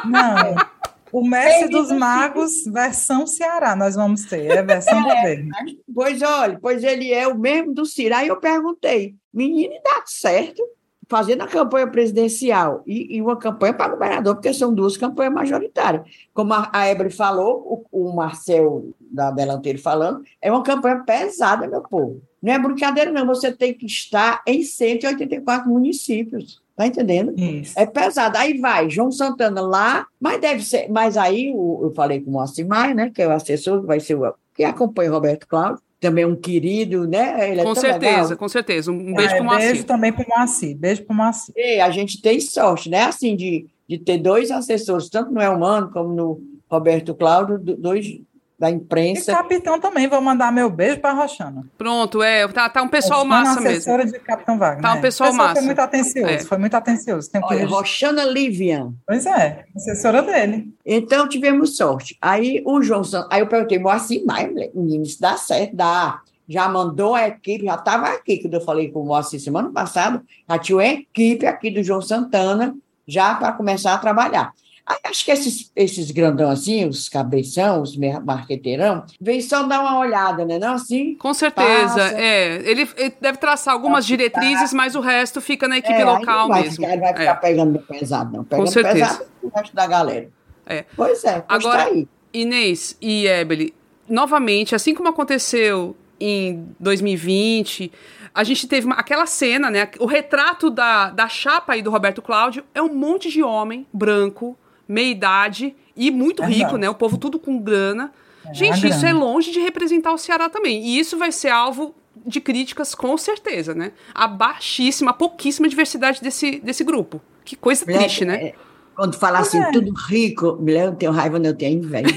Não. O mestre Ele dos magos, versão Ceará, nós vamos ter. É versão governo. Pois olha, pois ele é o mesmo do Ciro. Aí eu perguntei, menino, e dá certo? Fazendo a campanha presidencial e, e uma campanha para governador, porque são duas campanhas majoritárias. Como a, a Ebre falou, o, o Marcel da Belanteiro falando, é uma campanha pesada, meu povo. Não é brincadeira, não. Você tem que estar em 184 municípios. Tá entendendo? Isso. É pesado. Aí vai, João Santana lá, mas deve ser. Mas aí o- eu falei com o Moacir Maia, né? Que é o assessor, vai ser o. que acompanha o Roberto Cláudio, também um querido, né? Ele é Com tão certeza, legal. com certeza. Um beijo É, pro Moacir. beijo também pro Moacir. Beijo pro Moacir. E a gente tem sorte, né? Assim, de, de ter dois assessores, tanto no Elmano como no Roberto Cláudio, do- dois da imprensa. E capitão também, vou mandar meu beijo para Roxana. Pronto, é, tá, tá um pessoal Roxana, massa assessora mesmo. de Capitão Wagner. Tá um pessoal, pessoal massa. Foi muito atencioso, é. foi muito atencioso. Tem Olha, Roxana Livian. Pois é, assessora dele. Então tivemos sorte. Aí o João Santos, aí eu perguntei, assim, mas menino, isso dá certo, dá. Já mandou a equipe, já estava aqui, quando eu falei com o Moacir semana passada, já tinha uma equipe aqui do João Santana, já para começar a trabalhar. Aí, acho que esses, esses grandão assim, os cabeção, os marqueteirão, vem só dar uma olhada, né? Não assim? Com certeza, é. Ele, ele, deve traçar algumas diretrizes, mas o resto fica na equipe é, local vai mesmo. Ficar, ele vai ficar é. pegando pesado, não. Pegando Com certeza. pesado o resto da galera. É. Pois é, Agora, aí. Inês e Ebele, novamente, assim como aconteceu em 2020 a gente teve uma, aquela cena, né? O retrato da, da chapa aí do Roberto Cláudio é um monte de homem branco, meia idade e muito é rico, né? O povo tudo com grana. É, gente, isso grana. é longe de representar o Ceará também. E isso vai ser alvo de críticas, com certeza, né? A baixíssima, a pouquíssima diversidade desse, desse grupo. Que coisa Mulher, triste, né? É, quando fala assim, é. tudo rico, mulher, eu tenho raiva, eu tenho inveja.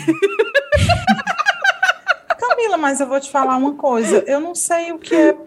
Camila, mas eu vou te falar uma coisa. Eu não sei o que é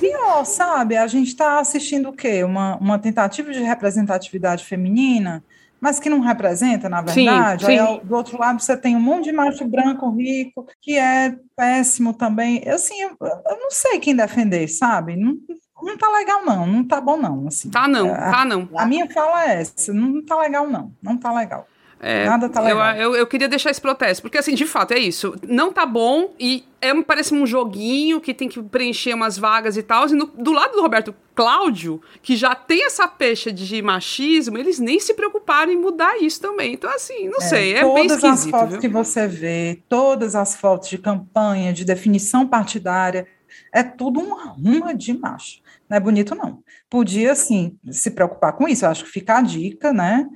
pior, sabe? A gente está assistindo o quê? Uma, uma tentativa de representatividade feminina, mas que não representa, na verdade. Sim, sim. Aí, do outro lado, você tem um monte de macho branco rico, que é péssimo também. Assim, eu, eu não sei quem defender, sabe? Não, não tá legal, não. Não tá bom, não. Assim. Tá não, a, tá não. A minha fala é essa. Não tá legal, não. Não tá legal. É, Nada tá legal. Eu, eu, eu, queria deixar esse protesto, porque assim, de fato, é isso. Não tá bom e é, parece um joguinho que tem que preencher umas vagas e tal. E no, do lado do Roberto Cláudio, que já tem essa pecha de machismo, eles nem se preocuparam em mudar isso também. Então, assim, não é, sei, é bem esquisito. Todas as fotos viu? que você vê, todas as fotos de campanha, de definição partidária, é tudo uma ruma de macho. Não é bonito, não. Podia, assim, se preocupar com isso. Eu acho que fica a dica, né?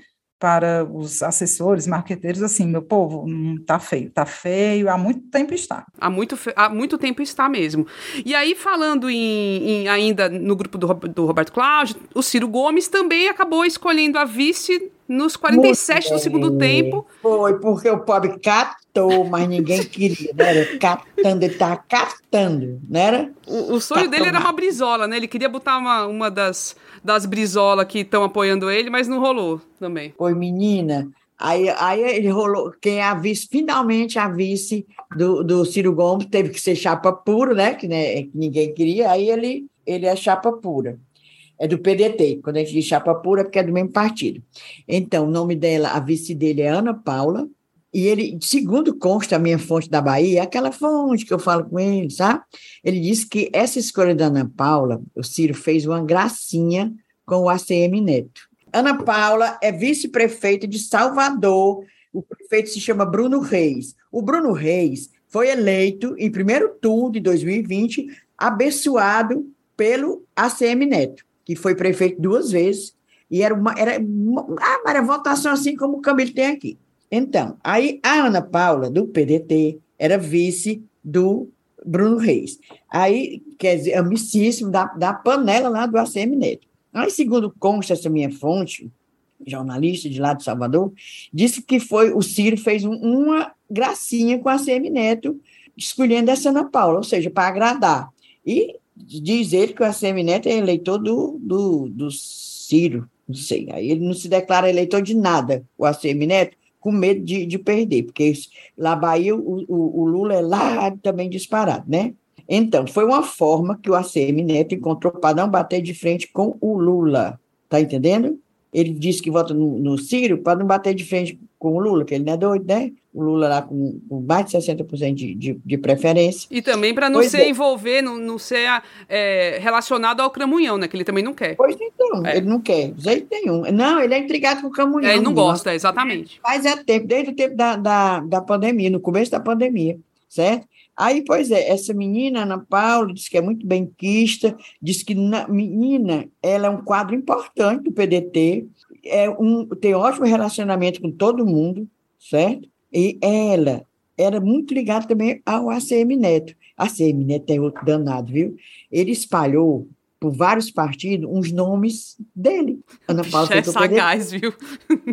Para os assessores, marqueteiros, assim, meu povo, não tá feio, tá feio, há muito tempo está. Há muito, há muito tempo está mesmo. E aí, falando em, em ainda no grupo do, do, Roberto Cláudio, o Ciro Gomes também acabou escolhendo a vice nos 47 do segundo tempo. Foi, porque o pobre catou, mas ninguém queria, né? Era captando, ele estava captando, não era? O, o sonho dele era uma brisola, né? Ele queria botar uma, uma das das brisolas que estão apoiando ele, mas não rolou também. Foi menina. Aí, aí ele rolou, quem é a vice, finalmente a vice do, do Ciro Gomes teve que ser chapa pura, né? Que, né, que ninguém queria, aí ele, ele é chapa pura. É do PDT, quando a gente diz chapa pura, é porque é do mesmo partido. Então, o nome dela, a vice dele é Ana Paula, e ele, segundo consta a minha fonte da Bahia, aquela fonte que eu falo com ele, sabe? Ele disse que essa escolha da Ana Paula, o Ciro fez uma gracinha com o ACM Neto. Ana Paula é vice-prefeita de Salvador, o prefeito se chama Bruno Reis. O Bruno Reis foi eleito em primeiro turno de 2020, abençoado pelo ACM Neto, que foi prefeito duas vezes, e era uma, era uma, ah, era votação assim como o Camilo tem aqui. Então, aí a Ana Paula, do PDT, era vice do Bruno Reis. Aí, quer dizer, amicíssimo da, da panela lá do ACM Neto. Aí, segundo consta essa minha fonte, jornalista de lá de Salvador, disse que foi o Ciro fez um, uma gracinha com a ACM Neto, escolhendo essa Ana Paula, ou seja, para agradar. E diz ele que o ACM Neto é eleitor do, do, do Ciro, não sei, aí ele não se declara eleitor de nada, o ACM Neto, com medo de, de perder, porque lá Bahia o, o, o, Lula é lá também disparado, né? Então, foi uma forma que o ACM Neto encontrou para não bater de frente com o Lula, tá entendendo? Ele disse que vota no, no Ciro para não bater de frente com o Lula, que ele não é doido, né? O Lula lá com, com mais de 60% de, de, de preferência. E também para não pois se é. envolver, não, não ser é, relacionado ao Cramunhão, né? Que ele também não quer. Pois então, é. ele não quer, jeito nenhum. Não, ele é intrigado com o Cramunhão. É, ele não gosta, exatamente. Mas é tempo, desde o tempo da, da, da pandemia, no começo da pandemia, certo? Aí, pois é, essa menina, Ana Paula, diz que é muito benquista, diz que na, menina, ela é um quadro importante do PDT, é um, tem ótimo relacionamento com todo mundo, certo? E ela era muito ligada também ao ACM Neto. ACM Neto é outro danado, viu? Ele espalhou por vários partidos uns nomes dele. Ana Paula é sagaz, viu?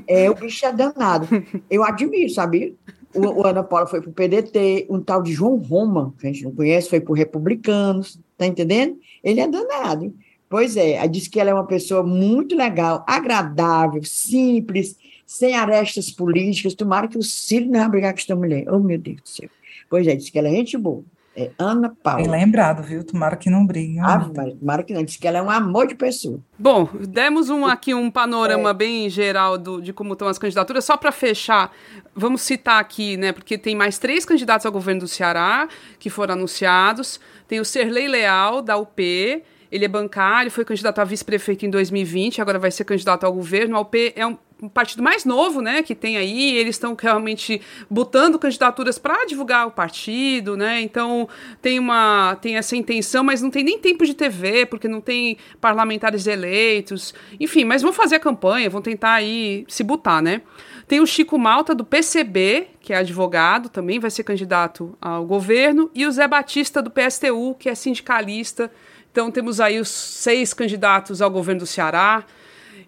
É, o bicho é danado. Eu admiro, sabia? O, o Ana Paula foi para o PDT, um tal de João Roma, que a gente não conhece, foi para Republicanos, tá entendendo? Ele é danado. Hein? Pois é, disse que ela é uma pessoa muito legal, agradável, simples, sem arestas políticas. Tomara que o Ciro não vai brigar com essa mulher. Oh, meu Deus do céu. Pois é, disse que ela é gente boa. É Ana Paula. Bem lembrado, viu? Tomara que não brigue. Ah, tomara que não. Disse que ela é um amor de pessoa. Bom, demos um, aqui um panorama é. bem geral do, de como estão as candidaturas. Só para fechar, vamos citar aqui, né? Porque tem mais três candidatos ao governo do Ceará que foram anunciados. Tem o Serlei Leal, da UP. Ele é bancário, foi candidato a vice-prefeito em 2020, agora vai ser candidato ao governo. A UP é um um partido mais novo, né, que tem aí, eles estão realmente botando candidaturas para divulgar o partido, né? Então tem uma tem essa intenção, mas não tem nem tempo de TV, porque não tem parlamentares eleitos. Enfim, mas vão fazer a campanha, vão tentar aí se botar, né? Tem o Chico Malta do PCB, que é advogado, também vai ser candidato ao governo, e o Zé Batista do PSTU, que é sindicalista. Então temos aí os seis candidatos ao governo do Ceará.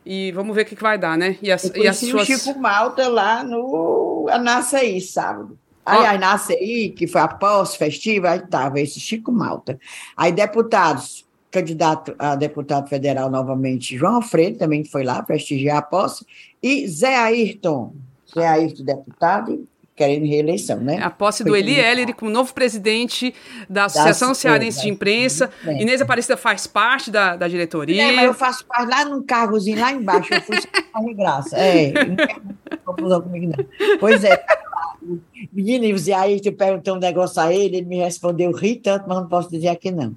E vamos ver o que, que vai dar, né? E as, e as suas... o Chico Malta lá no Anaçaí, sábado. Aliás, na ACI, que foi a pós-festiva, aí estava esse Chico Malta. Aí, deputados, candidato a deputado federal novamente, João Alfredo, também foi lá prestigiar a posse, e Zé Ayrton, Zé Ayrton, deputado, querendo reeleição, né? A posse do Eli Heller como novo presidente da Associação da, Cearense da, de Imprensa. Da, Inês Aparecida faz parte da, da diretoria. É, mas eu faço parte lá num cargozinho lá embaixo, eu fui de graça. É, não confusão comigo, não. Pois é, menino, e aí tu perguntou um negócio a ele, ele me respondeu, ri tanto, mas não posso dizer aqui não.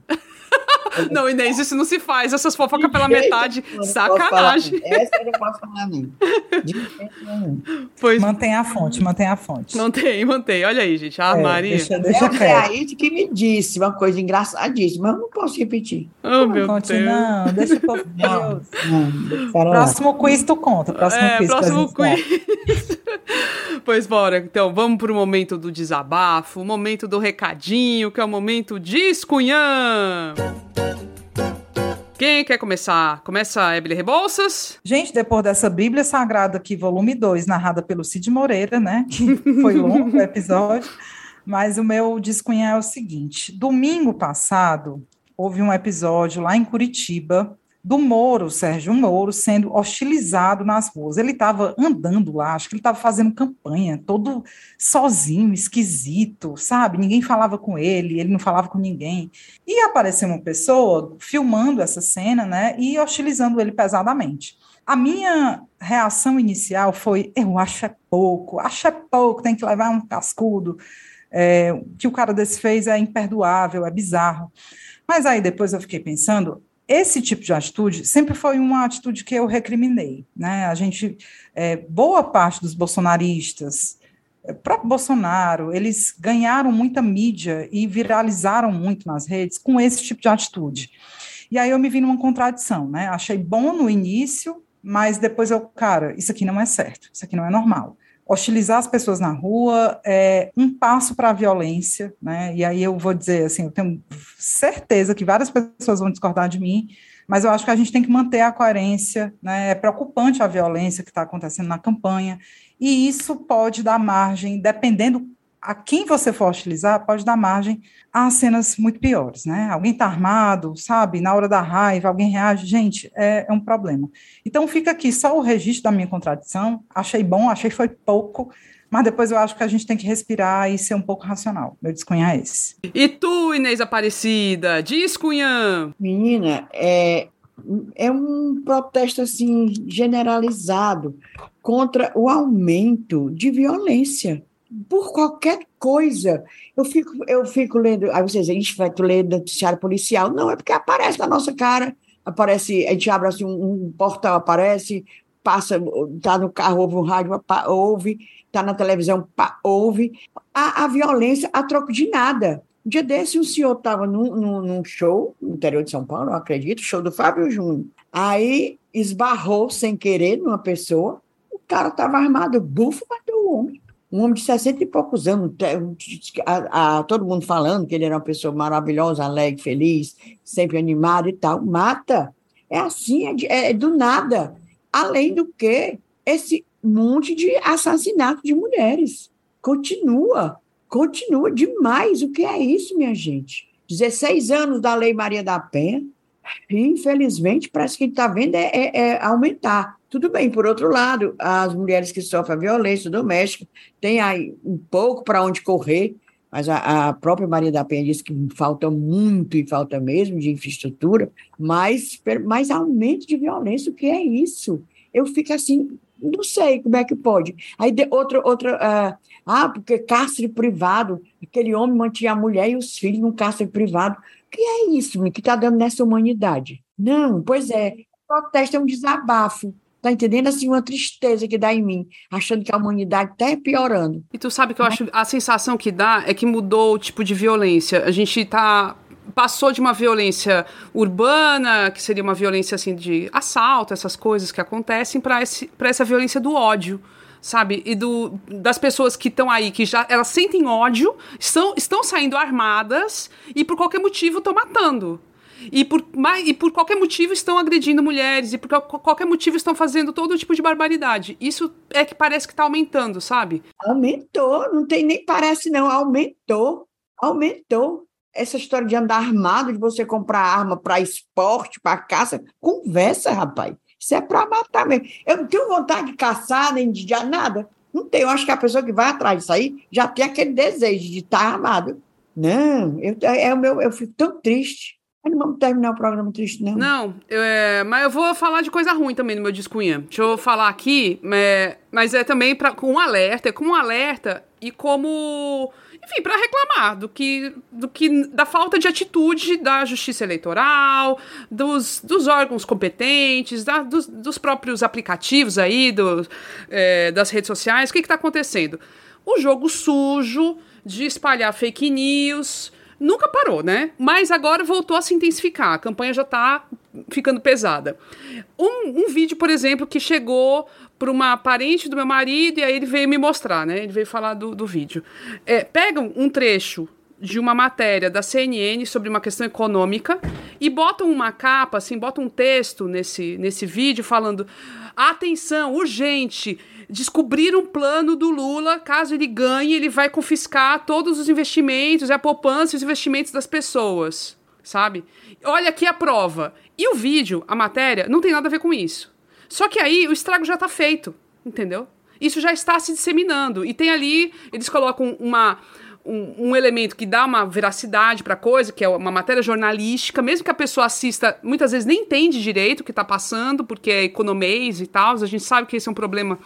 Não, Inês, isso não se faz. Essas fofocas pela metade. Sacanagem. Essa eu não posso falar, nem. Pois... Mantém a fonte, mantém a fonte. Mantém, mantém. Olha aí, gente. A é, Maria. Deixa, deixa é o aí que me disse uma coisa engraçadíssima, mas eu não posso repetir. Oh, meu conte, Deus. Não, deixa o Deus. Não, próximo quiz tu conta. Próximo é, quiz. Próximo quiz. pois bora. Então, vamos para o momento do desabafo, o momento do recadinho, que é o momento de escunhã. Quem quer começar? Começa a Ebele Rebouças. Gente, depois dessa Bíblia Sagrada aqui, volume 2, narrada pelo Cid Moreira, né? Que foi longo o episódio. Mas o meu descunhar é o seguinte: domingo passado, houve um episódio lá em Curitiba do Moro, Sérgio Moro, sendo hostilizado nas ruas. Ele estava andando lá, acho que ele estava fazendo campanha, todo sozinho, esquisito, sabe? Ninguém falava com ele, ele não falava com ninguém. E apareceu uma pessoa filmando essa cena, né, e hostilizando ele pesadamente. A minha reação inicial foi: eu acho é pouco, acho é pouco, tem que levar um cascudo. É, o que o cara desse fez é imperdoável, é bizarro. Mas aí depois eu fiquei pensando, esse tipo de atitude sempre foi uma atitude que eu recriminei, né? A gente, é, boa parte dos bolsonaristas, é, próprio Bolsonaro, eles ganharam muita mídia e viralizaram muito nas redes com esse tipo de atitude. E aí eu me vi numa contradição, né? Achei bom no início, mas depois eu, cara, isso aqui não é certo, isso aqui não é normal hostilizar as pessoas na rua é um passo para a violência, né? E aí eu vou dizer assim, eu tenho certeza que várias pessoas vão discordar de mim, mas eu acho que a gente tem que manter a coerência, né? É preocupante a violência que está acontecendo na campanha, e isso pode dar margem, dependendo a quem você for hostilizar, pode dar margem a cenas muito piores, né? Alguém está armado, sabe? Na hora da raiva, alguém reage. Gente, é, é, um problema. Então, fica aqui só o registro da minha contradição. Achei bom, achei que foi pouco, mas depois eu acho que a gente tem que respirar e ser um pouco racional. Meu descunhar é esse. E tu, Inês Aparecida, diz, Cunhã? Menina, é, é um protesto, assim, generalizado contra o aumento de violência por qualquer coisa. Eu fico, eu fico lendo, aí vocês dizem, vai ler noticiário policial. Não, é porque aparece na nossa cara, aparece, a gente abre assim, um, um portal, aparece, passa, está no carro, ouve um rádio, ouve, está na televisão, ouve. A, a violência a troco de nada. Um dia desse, um senhor estava num, num, num, show, no interior de São Paulo, eu acredito, show do Fábio Júnior. Aí esbarrou sem querer numa pessoa, o cara estava armado, bufo, bateu o homem um homem de 60 e poucos anos, a, a, todo mundo falando que ele era uma pessoa maravilhosa, alegre, feliz, sempre animado e tal, mata. É assim, é, de, é do nada. Além do que, esse monte de assassinato de mulheres. continua, continua demais. O que é isso, minha gente? 16 anos da Lei Maria da Penha, e, infelizmente, parece que a gente está vendo é, é, é, aumentar. Tudo bem, por outro lado, as mulheres que sofrem violência doméstica têm aí um pouco para onde correr, mas a, a, própria Maria da Penha disse que falta muito e falta mesmo de infraestrutura, mas, mas aumento de violência, o que é isso? Eu fico assim, não sei como é que pode. Aí de, outra, outra uh, ah, porque cárcere privado, aquele homem mantinha a mulher e os filhos num cárcere privado. O que é isso que está dando nessa humanidade? Não, pois é, protesto é um desabafo. Tá entendendo? Assim, uma tristeza que dá em mim, achando que a humanidade está piorando. E tu sabe que eu acho, a sensação que dá é que mudou o tipo de violência. A gente está passou de uma violência urbana, que seria uma violência assim de assalto, essas coisas que acontecem, para essa violência do ódio sabe? E do, das pessoas que estão aí, que já elas sentem ódio, estão, estão saindo armadas e por qualquer motivo estão matando. E por, e por qualquer motivo estão agredindo mulheres, e por qualquer motivo estão fazendo todo tipo de barbaridade. Isso é que parece que está aumentando, sabe? Aumentou, não tem nem parece não, aumentou, aumentou essa história de andar armado, de você comprar arma para esporte, para caça, conversa, rapaz. Isso é para matar mesmo. Eu não tenho vontade de caçar, nem de nada. Não tenho. Eu acho que a pessoa que vai atrás disso aí já tem aquele desejo de estar armado. Não, eu, é o meu, eu fico tão triste. Não vamos terminar o programa triste, não. Não, é, mas eu vou falar de coisa ruim também no meu discunha. Deixa eu falar aqui, é, mas é também pra, com um alerta, é como um alerta e como enfim, para reclamar do que, do que da falta de atitude da justiça eleitoral, dos, dos órgãos competentes, da, dos, dos próprios aplicativos aí, do, é, das redes sociais. O que está acontecendo? O jogo sujo de espalhar fake news nunca parou, né? Mas agora voltou a se intensificar. A campanha já está ficando pesada. Um, um vídeo, por exemplo, que chegou para uma parente do meu marido e aí ele veio me mostrar, né? Ele veio falar do, do vídeo. É, pegam um trecho de uma matéria da CNN sobre uma questão econômica e botam uma capa, assim, botam um texto nesse, nesse vídeo falando: atenção, urgente, descobrir um plano do Lula, caso ele ganhe, ele vai confiscar todos os investimentos, a poupança e os investimentos das pessoas, sabe? Olha aqui a prova. E o vídeo, a matéria, não tem nada a ver com isso. Só que aí o estrago já está feito, entendeu? Isso já está se disseminando. E tem ali, eles colocam uma, um, um elemento que dá uma veracidade para a coisa, que é uma matéria jornalística, mesmo que a pessoa assista, muitas vezes nem entende direito o que está passando, porque é economês e tal. A gente sabe que esse é um problema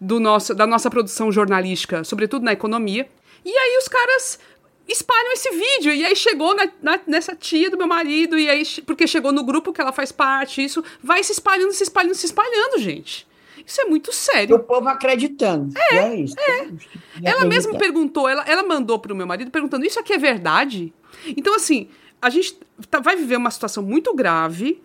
do nosso, da nossa produção jornalística, sobretudo na economia. E aí os caras espalham esse vídeo. E aí chegou na, na, nessa tia do meu marido, e aí, porque chegou no grupo que ela faz parte, isso vai se espalhando, se espalhando, se espalhando, gente. Isso é muito sério. O povo acreditando. É, é isso. É. Ela mesma perguntou, ela, ela mandou para o meu marido perguntando: Isso aqui é verdade? Então, assim, a gente tá, vai viver uma situação muito grave.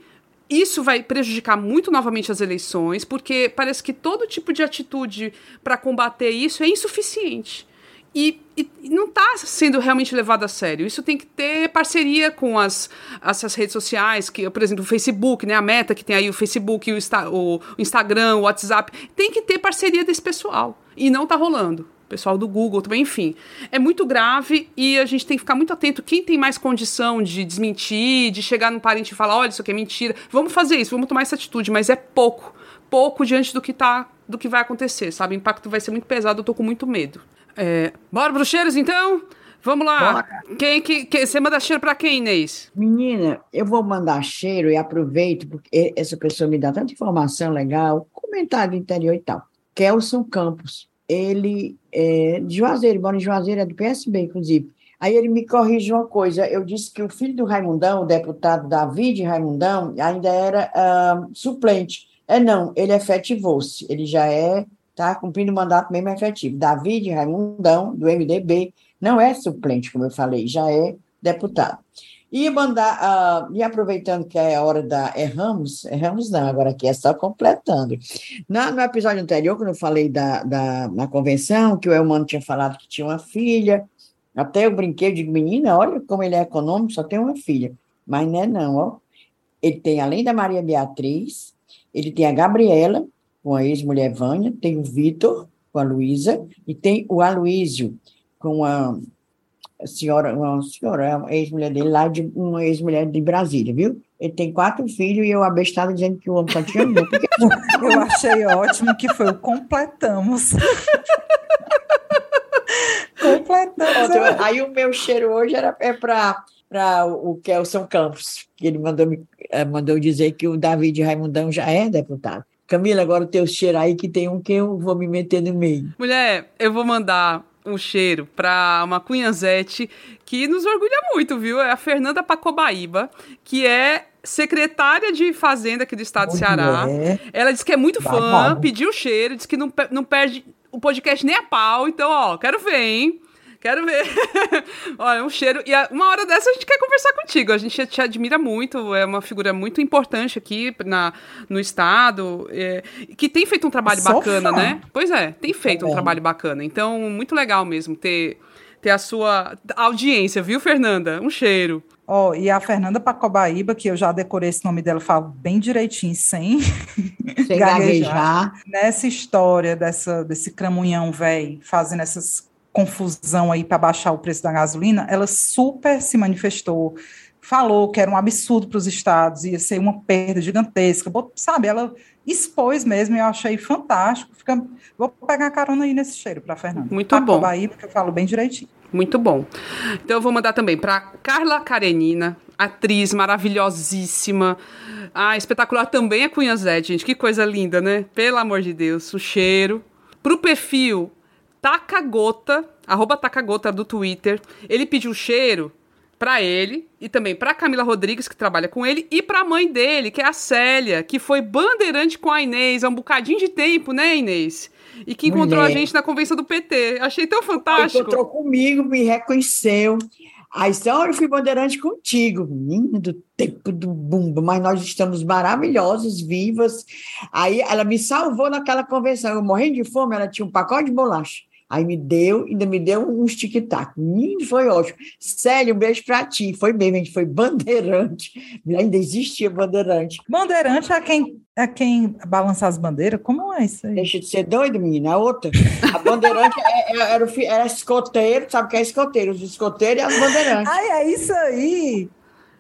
Isso vai prejudicar muito novamente as eleições, porque parece que todo tipo de atitude para combater isso é insuficiente. E, e, não está sendo realmente levado a sério. Isso tem que ter parceria com as, essas redes sociais, que, por exemplo, o Facebook, né? A meta que tem aí o Facebook, o, Insta, o Instagram, o WhatsApp. Tem que ter parceria desse pessoal. E não está rolando. Pessoal do Google também, enfim. É muito grave e a gente tem que ficar muito atento. Quem tem mais condição de desmentir, de chegar no parente e falar: olha, isso aqui é mentira, vamos fazer isso, vamos tomar essa atitude, mas é pouco. Pouco diante do que tá, do que vai acontecer, sabe? O impacto vai ser muito pesado, eu tô com muito medo. É, bora pros cheiros, então? Vamos lá. Bora. Quem que, que você manda cheiro para quem, Inês? Menina, eu vou mandar cheiro e aproveito porque essa pessoa me dá tanta informação legal, comentário do interior e tal. Kelson Campos, ele é de Juazeiro, mora em Juazeiro, é do PSB, inclusive. Aí ele me corrige uma coisa. Eu disse que o filho do Raimundão, o deputado David Raimundão, ainda era uh, suplente. É não, ele efetivou-se. Ele já é tá? cumprindo o mandato mesmo efetivo. David Raimundão, do MDB, não é suplente, como eu falei, já é deputado. E mandar, uh, e aproveitando que é a hora da erramos, erramos não, agora aqui é só completando. Na, no episódio anterior, quando eu falei da, da, na convenção, que o Elmano tinha falado que tinha uma filha, até eu brinquei, de menina, olha como ele é econômico, só tem uma filha. Mas não é não, ó. Ele tem, além da Maria Beatriz, ele tem a Gabriela, com a ex-mulher Vânia, tem o Vitor, com a Luísa, e tem o Aloísio, com a senhora, uma senhora, uma ex-mulher dele, lá de uma ex-mulher de Brasília, viu? Ele tem quatro filhos e eu abestado dizendo que o homem só tinha um. Porque... eu achei ótimo que foi o completamos. completamos. Aí o meu cheiro hoje era é para para o Kelson Campos, que ele mandou, me, eh, mandou dizer que o David Raimundão já é deputado. Camila, agora o teu cheiro aí que tem um que eu vou me meter no meio. Mulher, eu vou mandar um cheiro para uma cunhazete que nos orgulha muito, viu? É a Fernanda Pacobaíba, que é secretária de Fazenda aqui do estado do Ceará. Ela disse que é muito fã, pediu o cheiro, disse que não, não perde o podcast nem a pau. Então, ó, quero ver, hein? Quero ver. Olha, um cheiro. E uma hora dessa a gente quer conversar contigo. A gente te admira muito. É uma figura muito importante aqui na, no Estado. É, que tem feito um trabalho bacana, fã. né? Pois é, tem feito um trabalho bacana. Então, muito legal mesmo ter, ter a sua audiência, viu, Fernanda? Um cheiro. Ó, oh, e a Fernanda Pacobaíba, que eu já decorei esse nome dela, falo bem direitinho, sem, gaguejar. Nessa história dessa, desse cramunhão velho, fazendo essas confusão aí para baixar o preço da gasolina, ela super se manifestou, falou que era um absurdo para os estados, ia ser uma perda gigantesca, sabe? Ela expôs mesmo e eu achei fantástico. Fica, vou pegar a carona aí nesse cheiro para Fernanda. Muito bom. Aí, porque eu falo bem direitinho. Muito bom. Então eu vou mandar também para Carla Karenina, atriz maravilhosíssima. Ah, espetacular também é Cunha Zé, gente. Que coisa linda, né? Pelo amor de Deus, o cheiro. Pro perfil Tacagota, arroba Tacagota do Twitter. Ele pediu cheiro para ele e também para Camila Rodrigues, que trabalha com ele, e para a mãe dele, que é a Célia, que foi bandeirante com a Inês há um bocadinho de tempo, né, Inês? E que encontrou Mulher. a gente na convenção do PT. Achei tão fantástico. Encontrou comigo, me reconheceu. Aí, então, eu fui bandeirante contigo, menino do tempo do bumbo, mas nós estamos maravilhosos, vivas. Aí, ela me salvou naquela convenção. Eu morrendo de fome, ela tinha um pacote de bolacha. Aí me deu, ainda me deu uns tic-tac. Foi ótimo. Célio, um beijo pra ti. Foi mesmo, a gente foi bandeirante. Ainda existia bandeirante. Bandeirante é quem, é quem balança as bandeiras? Como é isso aí? Deixa de ser doido, menina. A outra. A bandeirante é, é, era, era escoteiro, sabe o que é escoteiro? Os escoteiros e as bandeirantes. Ai, é isso aí.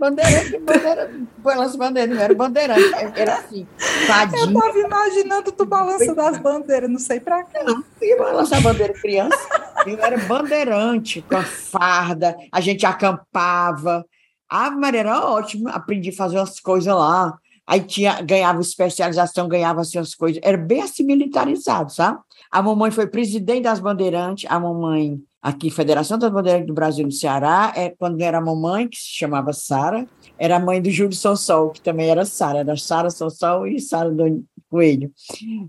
Bandeirante, bandeira, balança bandeira, não era bandeirante, era assim, fadinho. Eu tava imaginando tu balança das bandeiras, não sei pra quê. Não, ia balançar bandeira criança, eu era bandeirante, com a farda, a gente acampava. A Maria era ótima, aprendi a fazer umas coisas lá, aí tinha, ganhava especialização, ganhava assim as coisas, era bem assim militarizado, sabe? A mamãe foi presidente das bandeirantes, a mamãe aqui, Federação das Bandeiras do Brasil no Ceará, é, quando era mamãe, que se chamava Sara, era a mãe do Júlio Sonsol, que também era Sara, era Sara Sonsol e Sara do Coelho.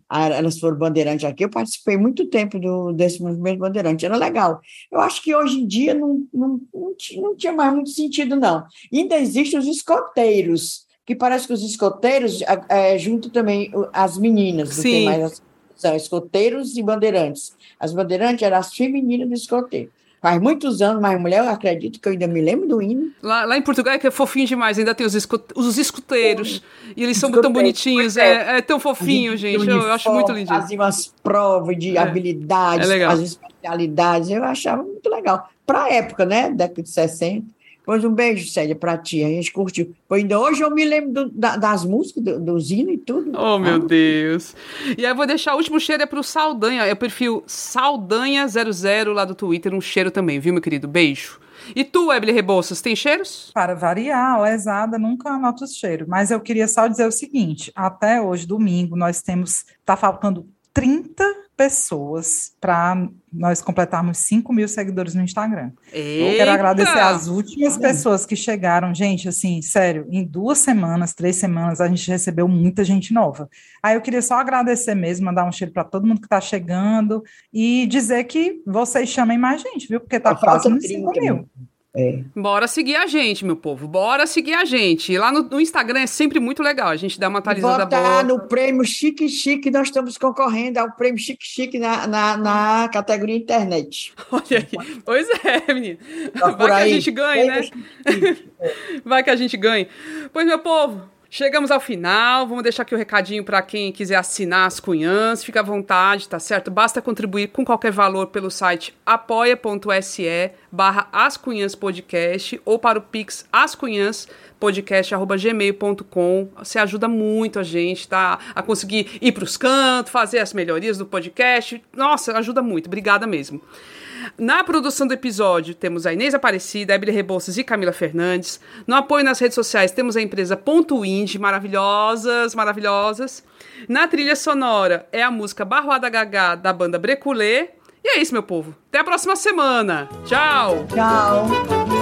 Ah, elas foram bandeirantes aqui, eu participei muito tempo do, desse movimento bandeirante, era legal. Eu acho que hoje em dia não, não, não, não tinha mais muito sentido, não. Ainda existem os escoteiros, que parece que os escoteiros é, junto também as meninas, Sim. mais são escoteiros e bandeirantes. As bandeirantes eram as femininas do escoteiro. Faz muitos anos, mas mulher, eu acredito que eu ainda me lembro do hino. Lá, lá em Portugal é que é fofinho demais, ainda tem os, os escuteiros. E eles são tão bonitinhos, é, é, é, tão fofinho, gente. Uniforme, eu, acho muito lindo. Faziam umas provas de é, habilidades, é as especialidades, eu achava muito legal. Para a época, né? Década de 60. Pois um beijo, Célia, para ti. A gente curtiu. Ainda hoje eu me lembro do, da, das músicas, do, dos hinos e tudo. Oh, meu ah. Deus. E aí eu vou deixar o último cheiro é pro Saldanha. É o perfil Saldanha00 lá do Twitter. Um cheiro também, viu, meu querido? Beijo. E tu, Ebele Rebouças, tem cheiros? Para variar, lesada nunca anota os cheiros. Mas eu queria só dizer o seguinte: até hoje, domingo, nós temos. Tá faltando 30 pessoas para nós completarmos 5 mil seguidores no Instagram. Eita! Eu quero agradecer as últimas pessoas que chegaram. Gente, assim, sério, em duas semanas, três semanas, a gente recebeu muita gente nova. Aí eu queria só agradecer mesmo, mandar um cheiro para todo mundo que está chegando e dizer que vocês chamem mais gente, viu? Porque está próximo de 5 mil. É. Bora seguir a gente, meu povo. Bora seguir a gente. Lá no, no, Instagram é sempre muito legal. A gente dá uma atualizada Votar boa. no prêmio Chique Chique, nós estamos concorrendo ao prêmio Chique Chique na, na, na categoria internet. Olha aí. Pois é, menino. Tá Vai que a gente ganhe, né? Vai que a gente ganhe. Pois, meu povo, Chegamos ao final, vamos deixar aqui o um recadinho para quem quiser assinar as cunhãs, fica à vontade, tá certo? Basta contribuir com qualquer valor pelo site apoia.se barra ascunhãspodcast ou para o pix ascunhãspodcast.gmail.com Você ajuda muito a gente, tá? A conseguir ir para os cantos, fazer as melhorias do podcast. Nossa, ajuda muito, obrigada mesmo. Na produção do episódio temos a Inês Aparecida, Emily Rebouças e Camila Fernandes. No apoio nas redes sociais temos a empresa Ponto Indie, maravilhosas, maravilhosas. Na trilha sonora é a música Barroada Gagá da banda Breculê. E é isso, meu povo. Até a próxima semana. Tchau. Tchau.